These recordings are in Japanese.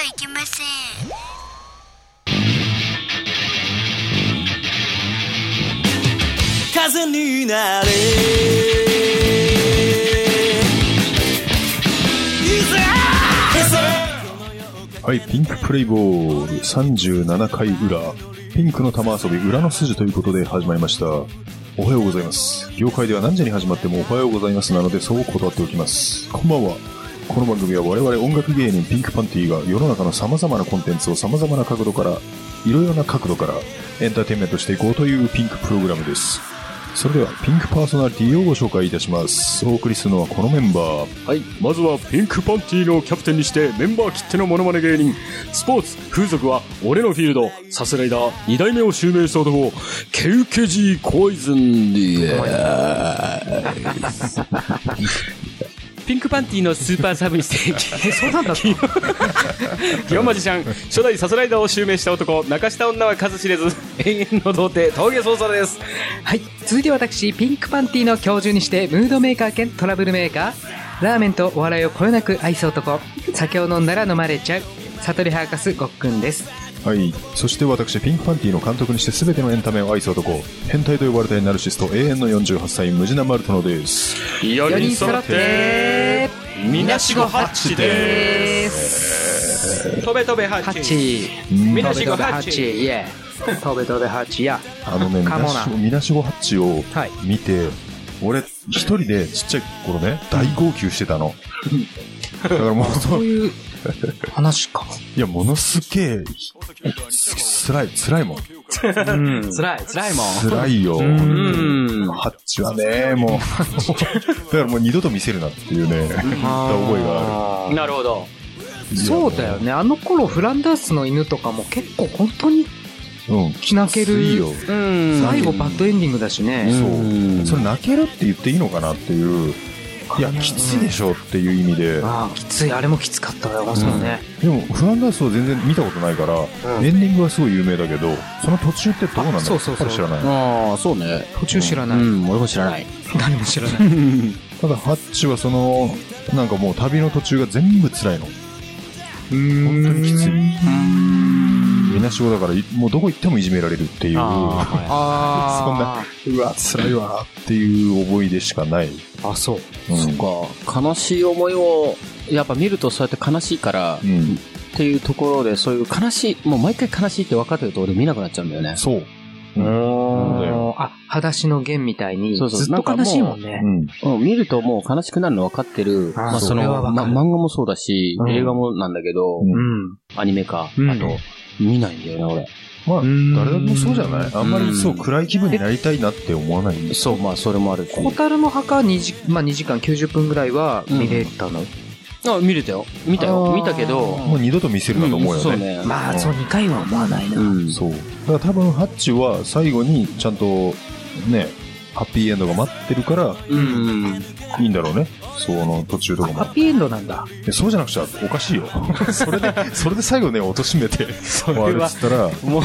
ゃいけません風になれはい、ピンクプレイボール37回裏、ピンクの玉遊び裏の筋ということで始まりました。おはようございます。業界では何時に始まってもおはようございますなのでそう断っておきます。こんばんは。この番組は我々音楽芸人ピンクパンティが世の中の様々なコンテンツを様々な角度から、いろいろな角度からエンターテインメントしていこうというピンクプログラムです。それではピンクパーソナリティをご紹介いたします。お送りするのはこのメンバー。はい、まずはピンクパンティのキャプテンにしてメンバー切ってのモノマネ芸人スポーツ風俗は俺のフィールドサスライダー2代目を襲名した男ケウケジーコイズンで ピンクパンティのスーパーサブにして、そうなんだ清マジシャン初代サスライダーを襲名した男泣かした女は数知れず永遠の童貞峠捜査ですはい。続いて私、ピンクパンティの教授にして、ムードメーカー兼トラブルメーカー、ラーメンとお笑いをこよなく愛す男、酒を飲んだら飲まれちゃう、悟りハーカスごっくんです。はい。そして私、ピンクパンティの監督にして全てのエンタメを愛す男、変態と呼ばれたいナルシスト、永遠の48歳、ムジナマルトノです。4 4人揃って、みなしごハッチでです。飛べ飛べハハッッチ。チ。みなしごハッチ。チ。イェー。飛べ飛べハッチや。あのね、みななしご、ハッチをはい見て、俺、一人でちっちゃい頃ね、大号泣してたの。だからもう、そそういう話か。いや、ものすげえ、つ辛い、辛いもん。うん。辛い、辛いもん。辛いよ。うん。ハッチはね、もう、だからもう二度と見せるなっていうね、言った覚えがあなるほど。る。そうだよね。あの頃、フランダースの犬とかも結構本当にうん。泣けるいいよ。うん。最後バッドエンディングだしね。そう。それ泣けるって言っていいのかなっていう。いや、きついでしょっていう意味で。ああ、きつい。あれもきつかったよ。そうね。でも、フランダースは全然見たことないから、エンディングはすごい有名だけど、その途中ってどうなんだろう？そうそう知らない。ああそうね途中知らない。ん俺も知らない 誰も知らない。ただ、ハッチはその、なんかもう旅の途中が全部辛いの。本当にきつい。みなしごだから、いもうどこ行ってもいじめられるっていう、あうわ、辛いわっていう思い出しかない。あ。あ、そう。うんそっか悲しい思いをやっぱ見るとそうやって悲しいから、うん。っていうところで、そういう悲しい、もう毎回悲しいって分かってると俺見なくなっちゃうんだよね。そう。うん。あ、裸足の弦みたいに、そうそうずっと悲しいもんねう。ん。うん、見るともう悲しくなるの分かってる。あーまあそそれはの、ま、分かる漫画もそうだし、うん映画もなんだけど、うんうん。アニメか、うんあと、見ないんだよね、俺。まあ、ん誰でもそうじゃない？あんまうんりそう暗い気分になりたいなって思わないんですそう、まあそれもあるし。ホタルの墓2時、まあ2時間90分ぐらいは見れたの？あ、見れたよ。見たよ。見たけど、もう二度と見せるなと思うよね。そうね。まあ、そう2回は思わないな。うん。そう。だから多分、ハッチは最後にちゃんと、ね、ハッピーエンドが待ってるから、うん。いいんだろうね。その途中とかもハ。ッピーエンドなんだ。そうじゃなくちゃおかしいよ。それで、それで最後ね、貶としめて終わるっつったら、もう、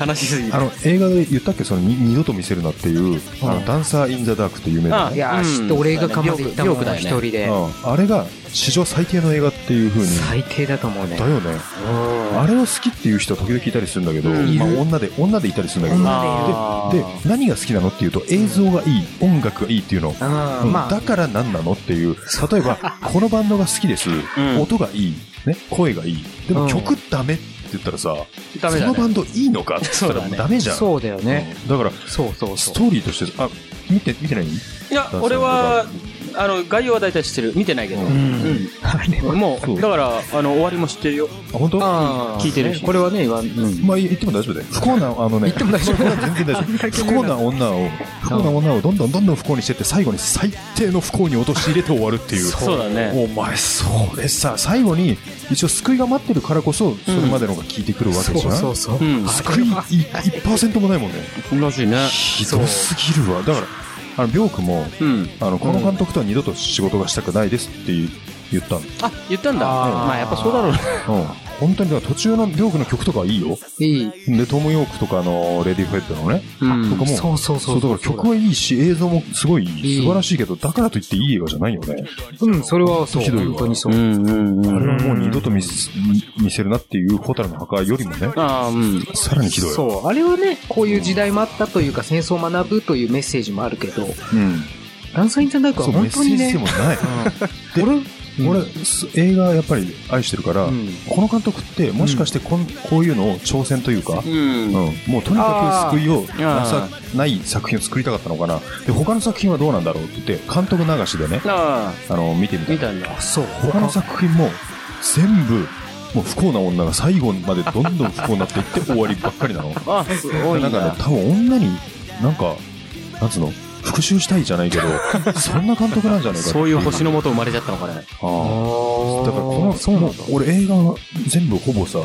悲しすぎる。あの、映画で言ったっけ？その、に二度と見せるなっていう、あの、ダンサー・イン・ザ・ダークって有名なあいやー、うん知って、俺映画館まで行ったもん、一人で。うん。あれが、史上最低の映画っていう風に、最低だと思うねだ。よね。あれを好きっていう人は時々いたりするんだけど、うんまあ女で、女でいたりするんだけど、あーで、何が好きなのっていうと、映像がいい、音楽がいいっていうの。だから何なのっていう。例えば、このバンドが好きです。ん音がいい。ね、声がいい。でもうん曲ダメって言ったらさ。そのバンドいいのかって言ったらダメじゃん。そうだよね。うんだから、そうそうそう。ストーリーとして、あ、見て、見てない？いや、俺は、あの、概要は大体知ってる。見てないけど。ううんん。もそうう、だから、あの、終わりも知ってるよ。あ、本当？聞いてるしこれはね、言わん、うん。まあ、言っても大丈夫だよ。不幸な、あのね、言っても大丈夫全然大丈夫。不幸な女を、不幸な女をどんどんどんどん不幸にしてって、最後に最低の不幸に陥れて終わるっていう。そうだね。お前、それさ、最後に、一応救いが待ってるからこそ、それまでのが効いてくるわけじゃん。そうそう。うん。救いい1%もないもんね。らしいね。ひどすぎるわ。だから、あの、ビョークも、うん。あの、この監督とは二度と仕事がしたくないですって言ったの。あ、言ったんだ。あーまあ、やっぱそうだろうね。うん。本当に途中の両国の曲とかはいいよ。いい。で、トム・ヨークとかのレディ・フェッドのね、うんとかも、そうそうそうだから曲はいいし、映像もすごいい素晴らしいけど、だからといっていい映画じゃないよね。うん、それはそう。ひどいわ本当にそうう。んうんうん。あれはもう二度と見せ見せるなっていうホタルの墓よりもね、ああ、うん。さらにひどい。そう。あれはね、こういう時代もあったというか、戦争を学ぶというメッセージもあるけど、うん。ランサイン・ザ・ダークはそう、メッセ本当にねージ性も、ない。で俺、俺、す映画やっぱり愛してるから、うんこの監督って、もしかしてこん、こういうのを挑戦というか、うん。うん、もうとにかく救いをなさあない作品を作りたかったのかな。で、他の作品はどうなんだろうって言って、監督流しでね、ああの、見てみあ、た見たんだ。そう。他の作品も、全部、もう不幸な女が最後までどんどん不幸になっていって終わりばっかりなの。あ、すごいな。なんかね、多分女に、なんか、なんつうの、復讐したいじゃないけど、そんな監督なんじゃないかそういう星のもと生まれちゃったのかね。ああ。だからこの、もう俺映画は全部ほぼさ、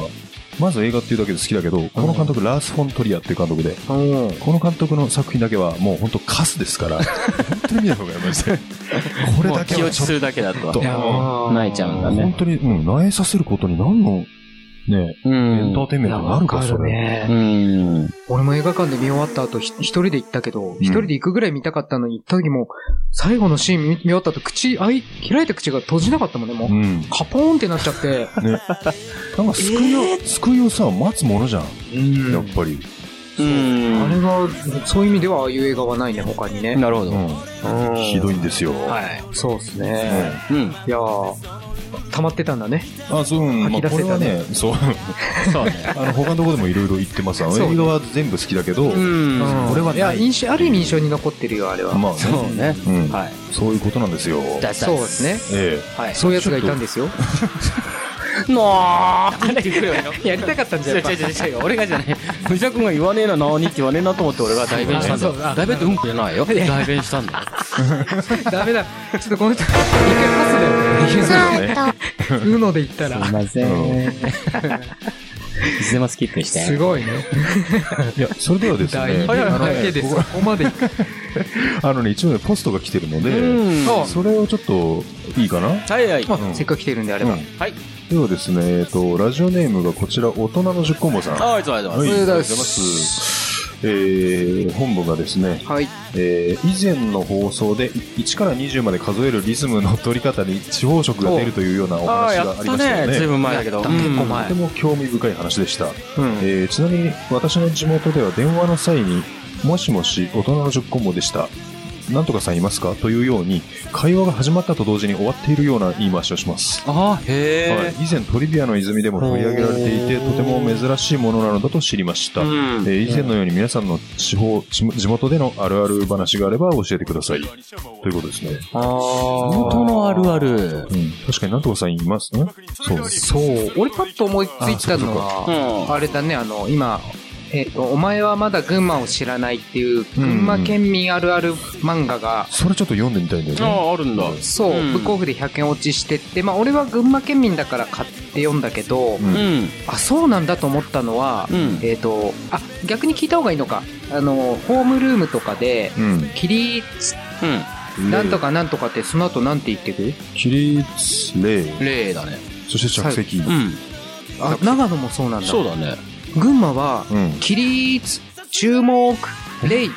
まず映画っていうだけで好きだけど、この監督、ラース・フォントリアっていう監督で、うん。この監督の作品だけはもう本当カスですから、本当に見ない方がやばいですね。これだけはちょっ気落ちするだけだと。泣いちゃうんだ本ね。当に、うん、萎えさせることに何の、ね、うエンターん。テインメントになるか、それ。ねう。ん。俺も映画館で見終わった後、ひ一人で行ったけど、一人で行くぐらい見たかったのに、行った時も、最後のシーン見見終わった後、口、開い、開いた口が閉じなかったもんね、もう。うん。カポーンってなっちゃって。ね。なんか救いを、救いをさ、待つものじゃん。うんやっぱり。うん。あれが、そういう意味では、ああいう映画はないね、他にね。なるほど。うん。うんひどいんですよ。はい。そうですね。うん。いやー、溜まってたんだね。あ、そう、うんまあ、吐き出せたねこれはね、そう。そうね。あの、他のところでもいろいろ言ってます。あの、そう映画は全部好きだけど、うん。これはないいや、印象、ある意味印象に残ってるよ、あれは。まあね、そうね。うん、はい。そういうことなんですよ。そうですね。えはい。そういうやつがいたんですよ。なーって言ってくれよ。やりたかったんじゃん。違う違う違う違う俺がじゃない。藤田君が言わねえななーにって言わねえなと思って俺が代弁したんだ代弁ってうんこじゃないよ。代弁したんだよ。ダメだ。ちょっとこの人、一回パスだよね。うので言ったら。ません。いつでもスキップして。すごいね。えいや、それではです大ね、変あのだけでそこまで。あのね、一応ね、ポストが来てるので、それをちょっと、いいかな？はいはい。あせっかく来てるんであれば。うん。はいではですね、えっと、ラジオネームがこちら、大人の10コンボさん。あありがとうございますはい、ありがとうございま。すえー、本文がですね、はい。えー以前の放送で1から20まで数えるリズムの取り方に地方色が出るというようなお話がありましたよね。ねずいぶん前だけど結構前とても興味深い話でした。うん。えーちなみに私の地元では電話の際に、もしもし大人の10コンボでした。なんとかさんいますか？というように、会話が始まったと同時に終わっているような言い回しをします。ああへはい、以前トリビアの泉でも取り上げられていて、とても珍しいものなのだと知りました。うんえー以前のように皆さんの地方、地地元でのあるある話があれば教えてください。ということですね。ああ元のあるあるうん。確かになんとかさんいますね。そう。そう。俺パッと思いついたのうは、んあれだね、あの、今、えっと、お前はまだ群馬を知らないっていう、群馬県民あるある漫画が、それちょっと読んでみたいんだよね。あああるんだそう、うんブックオフで100円落ちしてって、まあ俺は群馬県民だから買って読んだけど、うんうんあ、そうなんだと思ったのは、うんえっ、と、あ、逆に聞いた方がいいのか。あの、ホームルームとかで、うん。起立、うんなんとかなんとかってその後なんて言ってく起立、礼、例だねそして着席。うんあ、長野もそうなんだ。そうだね群馬は、うん。起立、注目、礼、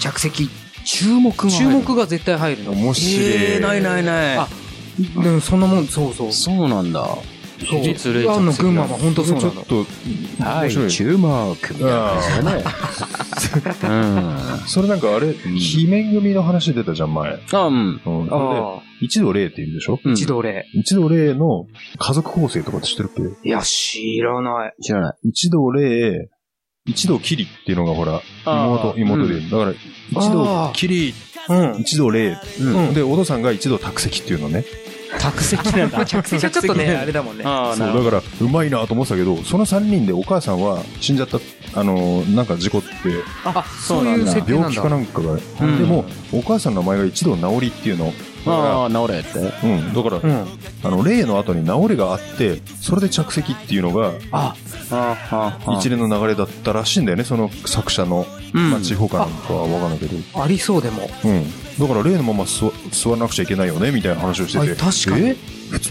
着席。注目が注目が絶対入るの。面白い。えーないないないあでもそんなもん、そうそう。そうなんだそう。起立礼あの群馬は本当そうなの。ちょっと、面白い。注目みたいな感じだねうん。それなんかあれ、罷免組の話出たじゃん、前。あうん。うん。ああ。一度礼って言うんでしょ？うん。一度礼。一度礼の家族構成とかって知ってるっけ？いや、知らない。知らない。一度礼、一度きりっていうのがほら、妹、妹で、うん。だから、一度きり、うん。一度礼、うん。で、お父さんが一度託席っていうのね。着席なんだ 着席はちょっとね、あれだもんね。ああそう、だから、うまいなと思ってたけど、その三人でお母さんは死んじゃった、あのー、なんか事故って、あそういう設定なんだ病気か。なんかが、うんでも、お母さんの名前が一度治りっていうの。だかああ治れってら、うん、だから、うん。あの、霊の後に治りがあって、それで着席っていうのが、あ、ああ一連の流れだったらしいんだよね、その作者の。うんまあ、地方かなんかはわかんないけど。ありそうでも。うん。だから例のまま座座らなくちゃいけないよねみたいな話をしてて。あ確かに。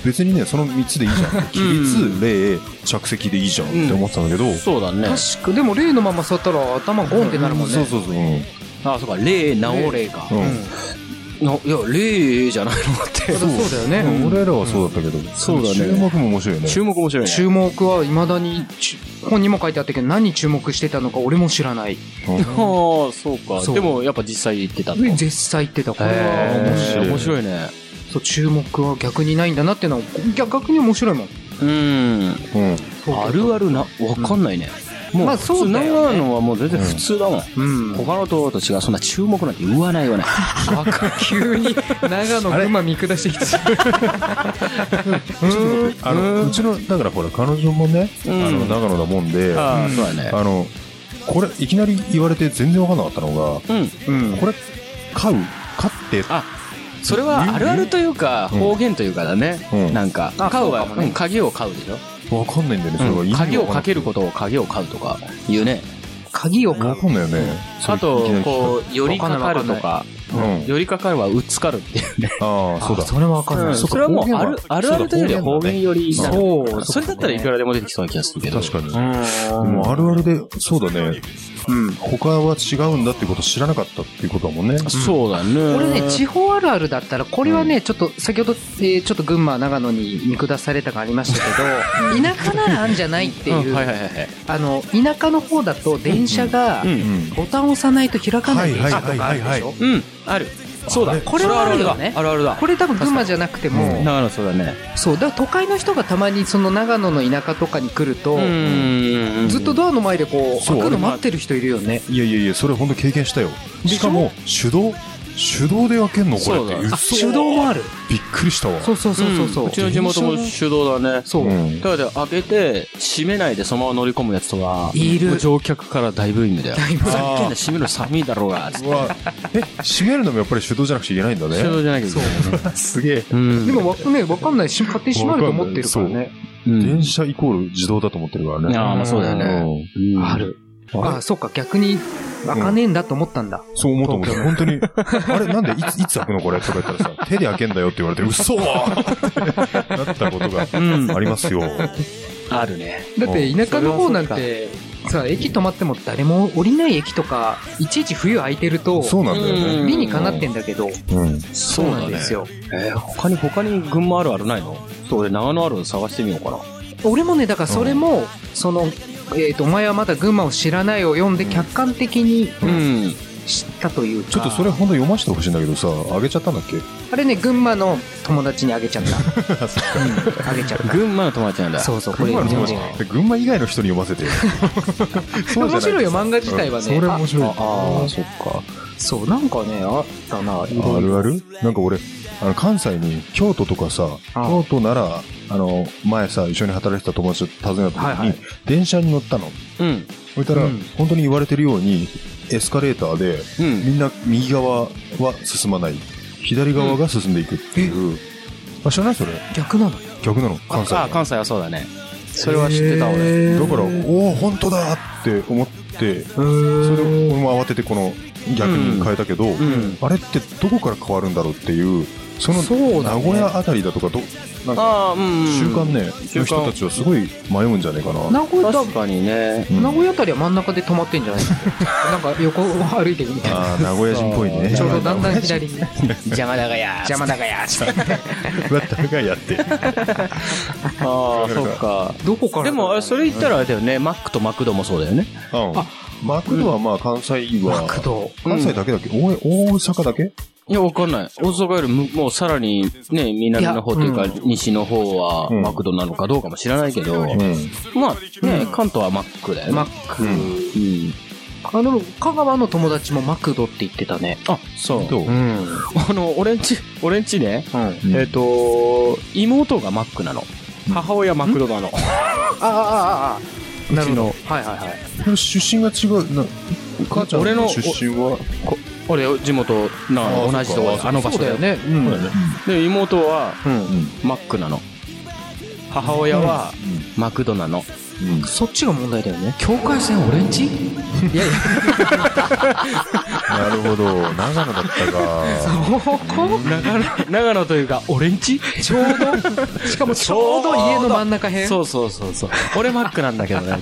別にねその3つでいいじゃん。起立礼着席でいいじゃんって思ってたんだけど、そうだね。確か、でも例のまま座ったら頭ゴンってなるもんね。そうそうそう、うん。あ、そうか、霊、直霊か。うんないや、霊じゃないのって。そうだよね。俺らはそうだったけど、そうだね注目も面白いよね注目面白いね。注目は未だに、ち本にも書いてあったけど、何に注目してたのか俺も知らない。うんああ、そうか。そうでも、やっぱ実際言ってたと。絶対言ってた。これは面白い。面白いね。そう、注目は逆にないんだなっていうのは、逆に面白いもん。うん。うんあるあるな、わかんないね。もう、そう長野はもう全然普通だもん。うん。他のとこと違う、そんな注目なんて言わないよね。急に長野群馬見下してきた。あのうちのだからほら彼女もね、うんあの長野だもんであああ、そうだね。のこれいきなり言われて全然わかんなかったのがうん。うん。これ飼う？飼って？あ、それはあるあるというか、うん方言というかだね。うんなんか、あ飼うは、鍵を飼うでしょ？わかんないんだよねそれが、うん。鍵をかけることとを鍵を飼うとか言うね。鍵を買う。わかんないよね、あとこう、寄りかかるとか、寄りかかるはうっつかるっていうね。ああそうだ。それはわかんな。い。それはもうある、あるあるというよりは方言寄りそう。それだったらいくらでも出てきそうな気がするけど。確かに、もあるあるでそうだね。ん。他は違うんだってこと知らなかったっていうことだもんね。そうだね。これね、地方あるあるだったら、これはね、ちょっと、先ほど、えーちょっと群馬、長野に見下されたがありましたけど、田舎ならあんじゃないっていう、うん。はいはいはいはい。あの、田舎の方だと電車がボタンを押さないと開かない電車とかあるではいはいはい。しょ？うん、ある。そうだ。これはあるよねあるあるだ。これ多分群馬じゃなくても、長野そうだね。そう、だから都会の人がたまにその長野の田舎とかに来ると、んずっとドアの前でこう、開くの待ってる人いるよね。いやいやいやそれ本当経験したよしかも手動手動で開けんの？これって。手動もある。びっくりしたわ。そうそうそうそうそう。うちの地元も手動だね。そう。うん。だから開けて、閉めないでそのまま乗り込むやつとか、いる。乗客から大ブーイングだよ。だいぶ。ふざけんな、閉めるの寒いだろうが、え閉めるのもやっぱり手動じゃなくちゃいけないんだね。手動じゃなきゃいけないね。すげえ。うん。でもわ、ね、わかんない。し、勝手に閉まると思ってるからね。う。ん。電車イコール自動だと思ってるからね。ああ、まあそうだよね。うん。あ。る。あ、そっか、逆に、開かねえんだと思ったんだ。そう思った思った。本当に、あれなんでいつ、いつ開くのこれ？とか言ったらさ、手で開けんだよって言われて、嘘ってなったことがありますよ。あるね。だって田舎の方なんて、さ、駅止まっても誰も降りない駅とか、いちいち冬空いてると、そうなんだよね。理にかなってんだけど、うん。そうなんですよ。えー、他に、他に群馬あるあるないの？そう、俺長野ある探してみようかな。俺もね、だからそれも、その、えっ、と、お前はまだ群馬を知らないを読んで客観的にうん。知ったというか。ちょっとそれ本当読ませてほしいんだけどさ、あげちゃったんだっけ？あれね、群馬の友達にあげちゃった。うんあげちゃった。群馬の友達なんだ。そうそう、これ群馬の全然。友達群馬以外の人に読ませて 面白いよ、漫画自体はね。それ面白い。ああ、そっか。そう、なんかね、あったな、あるあるなんか俺、あの、関西に、京都とかさ、あ京都なら、あの、前さ、一緒に働いてた友達と訪ねた時に、はいはい電車に乗ったの。うん。そしたら、うん本当に言われてるように、エスカレーターで、うん。みんな右側は進まない。左側が進んでいくっていう。あ、知らないそれ？逆なの？逆なの、関西。あ、関西はそうだね。それは知ってた俺。俺だから、おお本当だって思って、それで俺も慌ててこの逆に変えたけど、んあれってどこから変わるんだろうっていう、その名古屋あたりだとかど、なんかああ、うん。習慣ね、習慣の人たちはすごい迷うんじゃないかな。名古屋確かにね。うん名古屋あたりは真ん中で止まってんじゃない？なんか横を歩いてるみたいな。ああ、名古屋人っぽいね。ちょうどだんだん左に。邪魔だがや。邪魔だがや。だったがやって。ああ、そっか。どこからでも、あれそれ言ったらあれだよね。マックとマクドもそうだよね。あマクドはまあ関西は、マクド。関西だけだっけ、大大阪だけ？いや、わかんない。大阪よりむもうさらにね、南の方というか、西の方はうんマクドなのかどうかも知らないけど、うん。まあね、関東はマックだよね。マック。うん。あの、香川の友達もマクドって言ってたね。あ、そう。どう？うん。あの、俺んち、俺んちね、うんえっ、と、妹がマックなの。母親マクドなの。ああ、ああ、ああ。なるほど。うはいはいはい。これ出身が違う。な母ちゃん俺の出身は、こ俺、地元なあ同じとあの場所だよ。そうだよね。うん。ねで、妹はうん。うん。マックなの。母親はマクドなの。そっちが問題だよね。境界線オレンジ？いやいや、なるほど。長野だったか。ここ長野、長野というか、オレンジ？ちょうど、しかもちょうど家の真ん中辺？そうそうそうそう。俺マックなんだけどね、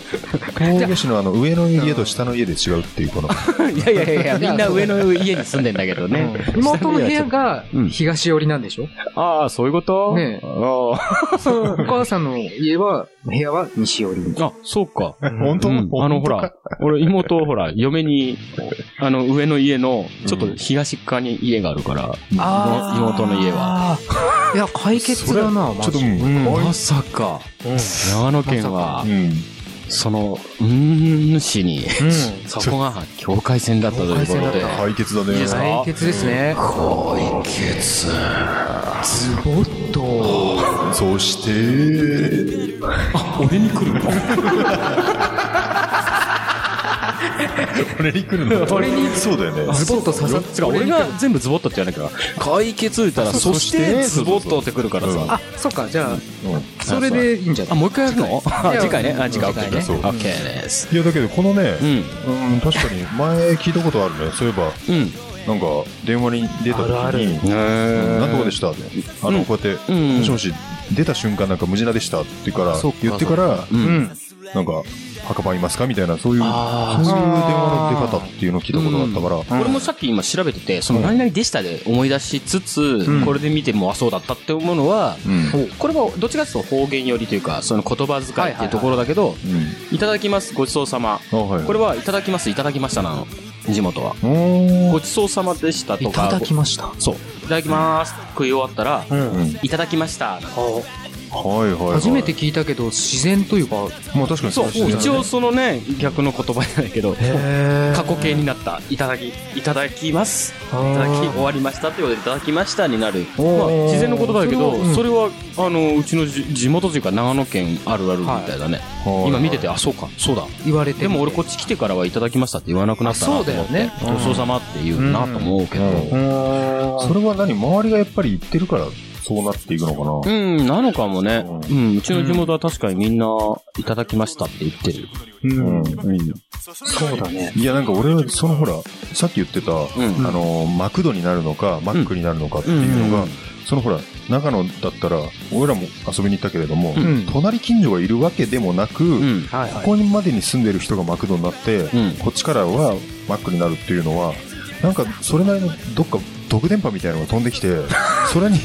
つって神戸市のあの上の家と下の家で違うっていうこの。い やいやいやいや、みんな上の家に住んでんだけどね。妹の部屋がうん。東寄りなんでしょ、ああ、そういうこと？ねえ。あお母さんの家は、部屋は西寄り。あ、あ、そうか。本当？うん。あの、ほら、俺、妹、ほら、嫁に、あの、上の家の、ちょっと東側に家があるから、あー。妹の家は。いや、解決だな、マちょっと、ジで。うん。まさか、長野県はう、ん。その、うーん市に、うん。そこが境界線だったということで。解決だね。解決ですね。解決。ズボッと。そして、俺に来るの？俺に来るの？俺にそうだよね。ズボッと刺さっ違う、俺が全部ズボットって言わなきゃ。解決言ったら、そして、ズボットって来るからうん。さ。あ、そっか、じゃあ、うん。それでいいんじゃなあ、いもう一回やるの？次回ね。あ、次回次回ね。OK そうオッケーです。いや、だけどこのね確かに前聞いたことあるね。そういえば、うん。なんか、電話に出た時に、うん何とかでしたって。あの、うん。こうやって、うん。もしもし、出た瞬間なんか無事なでしたってからそっか、言ってから。なんか、墓場いますかみたいな、そういう、そういう電あ話の出方っていうのを聞いたことがあったから、俺もさっき今調べてて、その何々でしたで思い出しつつ、んこれで見ても、あ、そうだったって思うのは、うん。これはどっちかというと方言寄りというか、その言葉遣いっていうところだけど、うん。いただきます、ごちそうさま。あ、はい。これはいただきます、いただきましたなの。地元は。ごちそうさまでしたとか。いただきました。そう。いただきます。食い終わったら、うん。いただきました。はいはいはい。初めて聞いたけど、自然というか、まあ確かにそう、ね一応そのね、逆の言葉じゃないけど、へ過去形になった。いただき、いただきます。いただき、終わりましたってことで、いただきましたになる。まあ、自然の言葉だけど、それは、あの、うちのじ地元というか長野県あるあるみたいだね。はい今見てて、あ、そうか、そうだ。言われてでも俺こっち来てからはいただきましたって言わなくなったなと思って。あそうだよねごちそうさまって言うなと思うけど。それは何？周りがやっぱり言ってるから、そうなっていくのかなうん、なのかもね。ううん、うちの地元は確かにみんな、いただきましたって言ってる。うん。そうだね。いや、なんか俺は、そのほら、さっき言ってた、んあの、マクドになるのか、マックになるのかっていうのが、うんそのほら、長野だったら、俺らも遊びに行ったけれども、ん隣近所がいるわけでもなく、うん。はいここにまでに住んでる人がマクドになって、うんこっちからはマックになるっていうのは、なんかそれなりのどっか毒電波みたいなのが飛んできて、それに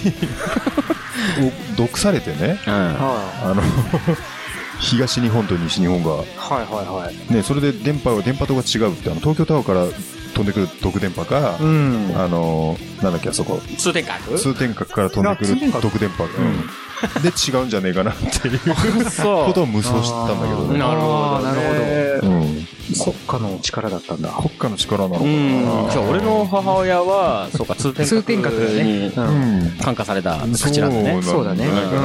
お毒されてね、うん。はあの、東日本と西日本が、い。はいはいはい。ね、それで電波は、電波とが違うって、あの、東京タワーから飛んでくる毒電波か、うん。あの、なんだっけ、あそこ、通天閣？通天閣から飛んでくる毒電波、うんで違うんじゃねえかなっていうそことを無双してたんだけどね。なるほど、なるほど。うん。国家の力だったんだ。国家の力なのかな。うん。じゃあ俺の母親は、そうか、通天閣通天閣にうん。感化された口なんだね。そうだね。なんじゃないか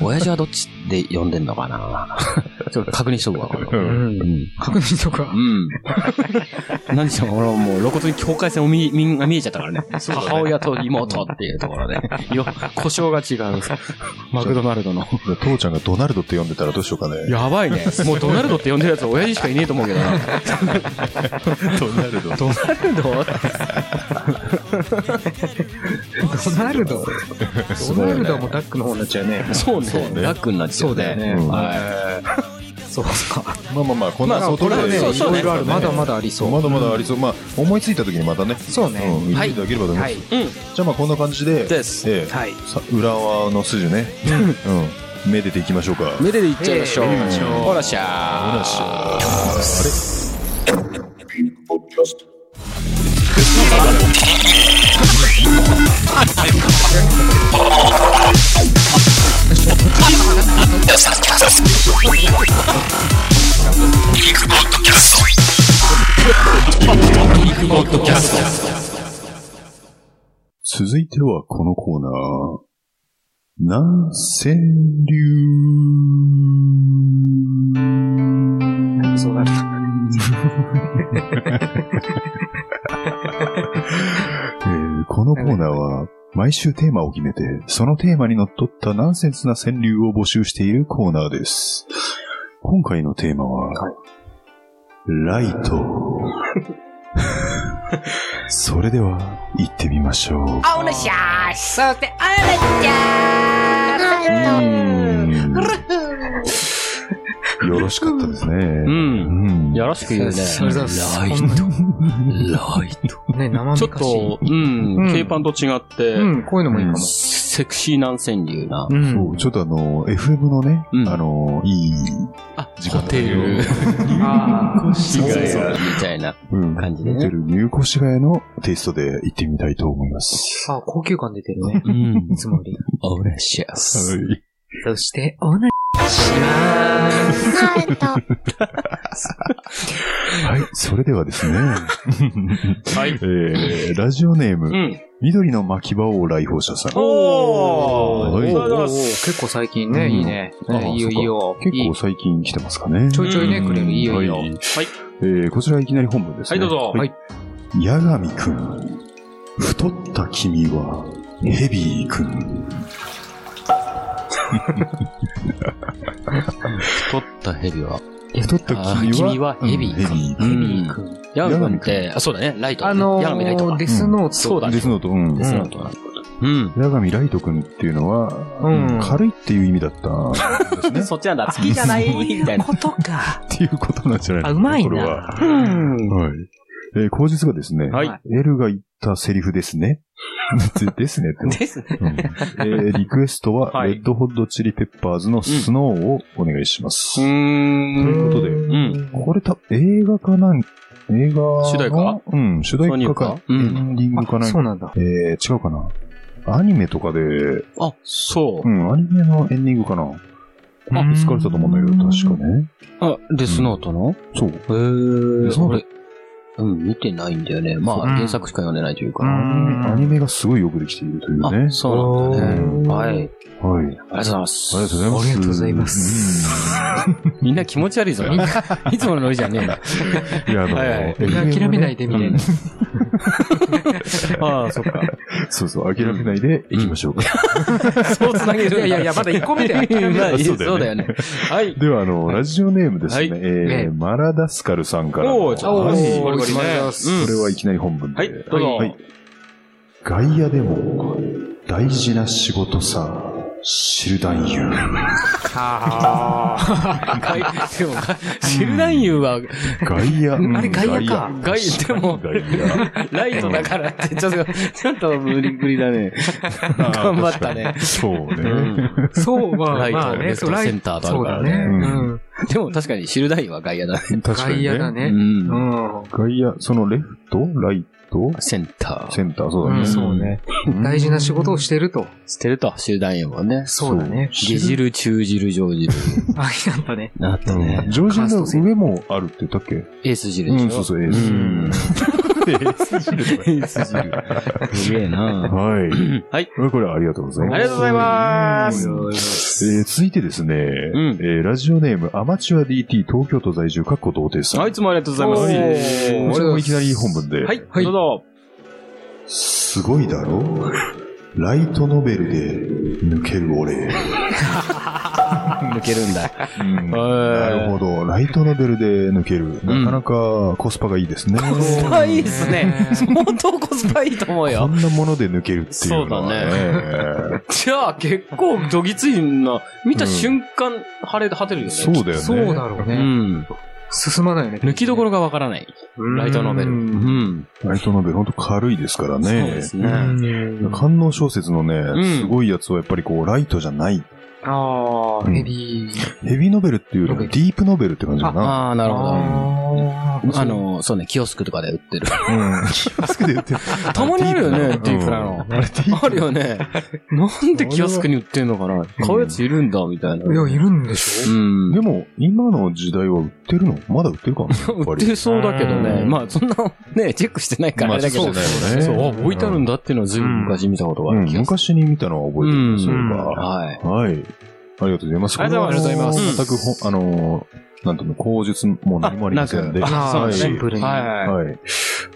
な親父はどっちで呼んでんのかな ちょっと確認しとくわ。うん。確認とかう。ん。何しろ俺はもう露骨に境界線を見見が見えちゃったから ね。母親と妹っていうところで。よ、故障が違う。マクドナルドの。父ちゃんがドナルドって呼んでたらどうしようかね。やばいね。もうドナルドって呼んでるやつ親父しかいねえと思うけどな。ドナルド。ドナルド？ドナルド。ドナルドはもうダックの方になっちゃうね。そうね。ラックになっちゃうね。そうだよねうんはそうか。まあまあまあ、こんなまあ外で、これはね、いそうそうねろいろある。まだまだありそう。まだまだありそう。まあ、思いついた時にまたね。そうね。うん、言っていただければと思います。じゃあまあこんな感じで、です裏側の筋ね、うん、めでていきましょうか。目でいっちゃいましょう。ええほらしゃー。ほらっしゃあれ？続いてはこのコーナー。南川流。そうなる。え のコーナーは、毎週テーマを決めて、そのテーマにのっとったナンセンスな川柳を募集しているコーナーです。今回のテーマは、ライト。それでは、行ってみましょう。おなしゃーそしてあらちゃーよろしかったですね。う。うんん。よろしく言うね。それではライト。ライト。ね、生ちょっ。と、うんうん、K パンと違って、うん、こういうのもいいかも。セクシーなん川柳な。うん。そう、ちょっとあの、FM のね、うんあの、いい、あ、時間ホテル、ああ、市街みたいな。うん、感じでねホテル入越谷のテイストで行ってみたいと思います。あ、高級感出てるね。うんい。つもより。オーレシャス。はい。そして、おなしまーす。はい、それではですね。はい。えー、ラジオネーム、うん。緑の巻き場王来訪者さん。おーはい。結構最近ね、うんいいね。いいよいいよ。結構最近来てますかね。ちょいちょいね、くれる。いいよいいよ。はいはい。えー、こちらいきなり本文ですね。はいどうぞはい。八神くん、太った君は、ヘビーくん。太ったヘビは。太った君は、君はヘビーうんヘビーうくん。ん。ヤガミって、あ、そうだね、ライト。あのヤガミライトかー、。デスノート。そうだねデスノート、うん。デスノートな。うん。八神ライトくんっていうのは、うん軽いっていう意味だったんですね。そっちなんだ。好きじゃない？みたいな。ことか。っていうことなんじゃないあ、うまいこれは。な。はい。えー、口実がですね、はい。L が言ったセリフですね。ですねって。ですね。うんえーリクエストは、はいレッドホットチリペッパーズのスノーをお願いします。うーん。ということでうん。これた、映画かなん、映画の主題歌？うん、主題歌か。何かエンディングかなあそうなんだ。えー、違うかな。アニメとかで、あ、そうう。ん、アニメのエンディングかな。あ使われたと思うんだけど、確かね。あ、デスノートの？そう。へー。デスノーうん、見てないんだよね。まあ、うん原作しか読んでないというか。アニメがすごいよくできているというねあ、。そうなんだね。はい。ありはい。がとうございます。ありがとうございます。ありがとうございます みんな気持ち悪いぞ。みんな、いつものノリじゃねえな。うん。いや、あの、はいはい諦めないでみたいな。ああ、そっか。そうそう、諦めないで行きましょうか。そうつなげる。いやいやまだ1個目で諦めない。まあそうだよね。はい。では、あの、ラジオネームですね。はいえーねマラダスカルさんからの。おーちょっとこれはいきなり本文で。はい、どうぞ。はい。外野でも大事な仕事さ、知る男優。外でも、がシルダンユーは、外野。うんあれ外野か外、でも、外野。ライトだからって、ちょっと、ちょっと無理くりだね。頑張ったね。そうね。そう、まあ、ライトまあね、レフトセンターとあるからね。でも確かにシルダンユーは外野だね。確か外にね。う野だね。ん。うん。外野、そのレフト？ライト？センター。センター、そうだね。うんそうね。大事な仕事をしてると。捨てると、シルダンユーもね。そうだね。下汁、中汁、上汁。あ、なんだね。なったね。ジョージの上もあるって言ったっけ？エース汁でしょ？うん、そうそう、エース。ース汁。すげえなはい。はい。これはありがとうございます。ありがとうございます。えー続いてですね、んえーラジオネームアマチュア DT 東京都在住、かっこ童貞さん。はい、いつもありがとうございます。はいはいこちらもいきなり本文で。はい、どうぞ。すごいだろライトノベルで抜ける俺。抜けるんだ。うんはいなるほど。ライトノベルで抜ける。なかなかコスパがいいですね。コスパいいっすね。相当コスパいいと思うこよ。んなもので抜けるっていうのはね。じゃあ結構どぎついな。見た瞬間、晴れ、果てるよね。そうだよね。そうだろううね。ん。進まないよね。抜きどころがわからない。ライトノベル。ううんん。ライトノベルほんと軽いですからね。そうですね。うん観音小説のね、んすごいやつはやっぱりこう、ライトじゃない。ああ、うんヘビー。ヘビーノベルっていうよりもディープノベルって感じかな。ああ、なるほど。あの、そうね、キオスクとかで売ってる。うん。キオスクで売ってる。たまにあるよね、ディープなうんの。あれディープあるよね。なんでキオスクに売ってんのかな買うやついるんだ、みたいな。いや、いるんでしょ？うん。でも、今の時代は売ってるの？まだ売ってるかな 売ってそうだけどね。うんまあ、そんな、ね、チェックしてないからあれだけど。まあそうだよねそう、あ置いてあるんだっていうのはずいぶん昔見たことがあうんる気がする。昔に見たのは覚えてる、うんそういえうんば。はい。はい。ありがとうございます。ありがとうございます全くほ、あのー、なんていうの、口述も何もありませんで。はいそうだねシンプルに。はい。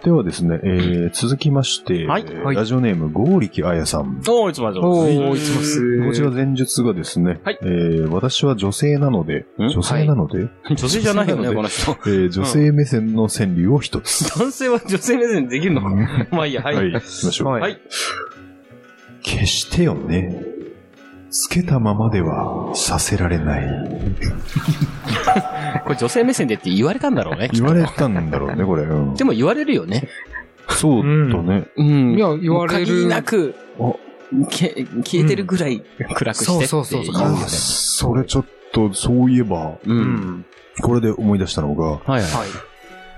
ではですね、えー、続きまして、はいラジオネーム、ゴーリキあやさん。おー、いつもありがとうございます。おー、いつもす。こちら前述がですね、はいえー、私は女性なので、ん？女性なので、女性じゃないよね、この人。えー、女性目線の川柳を一つ。男性は女性目線できるのか？まあいいや、はい。はい、行きましょう。はいはい。消してよね。つけたままではさせられない。これ女性目線でって言われたんだろうね。言われたんだろうね、これ。うんでも言われるよね。そうだね。うんいや、言われる。限りなく、け消えてるぐらい暗くしてってそうそうそう言よねあそれちょっと、そういえば、う。うんん。これで思い出したのが、はいはい。はい。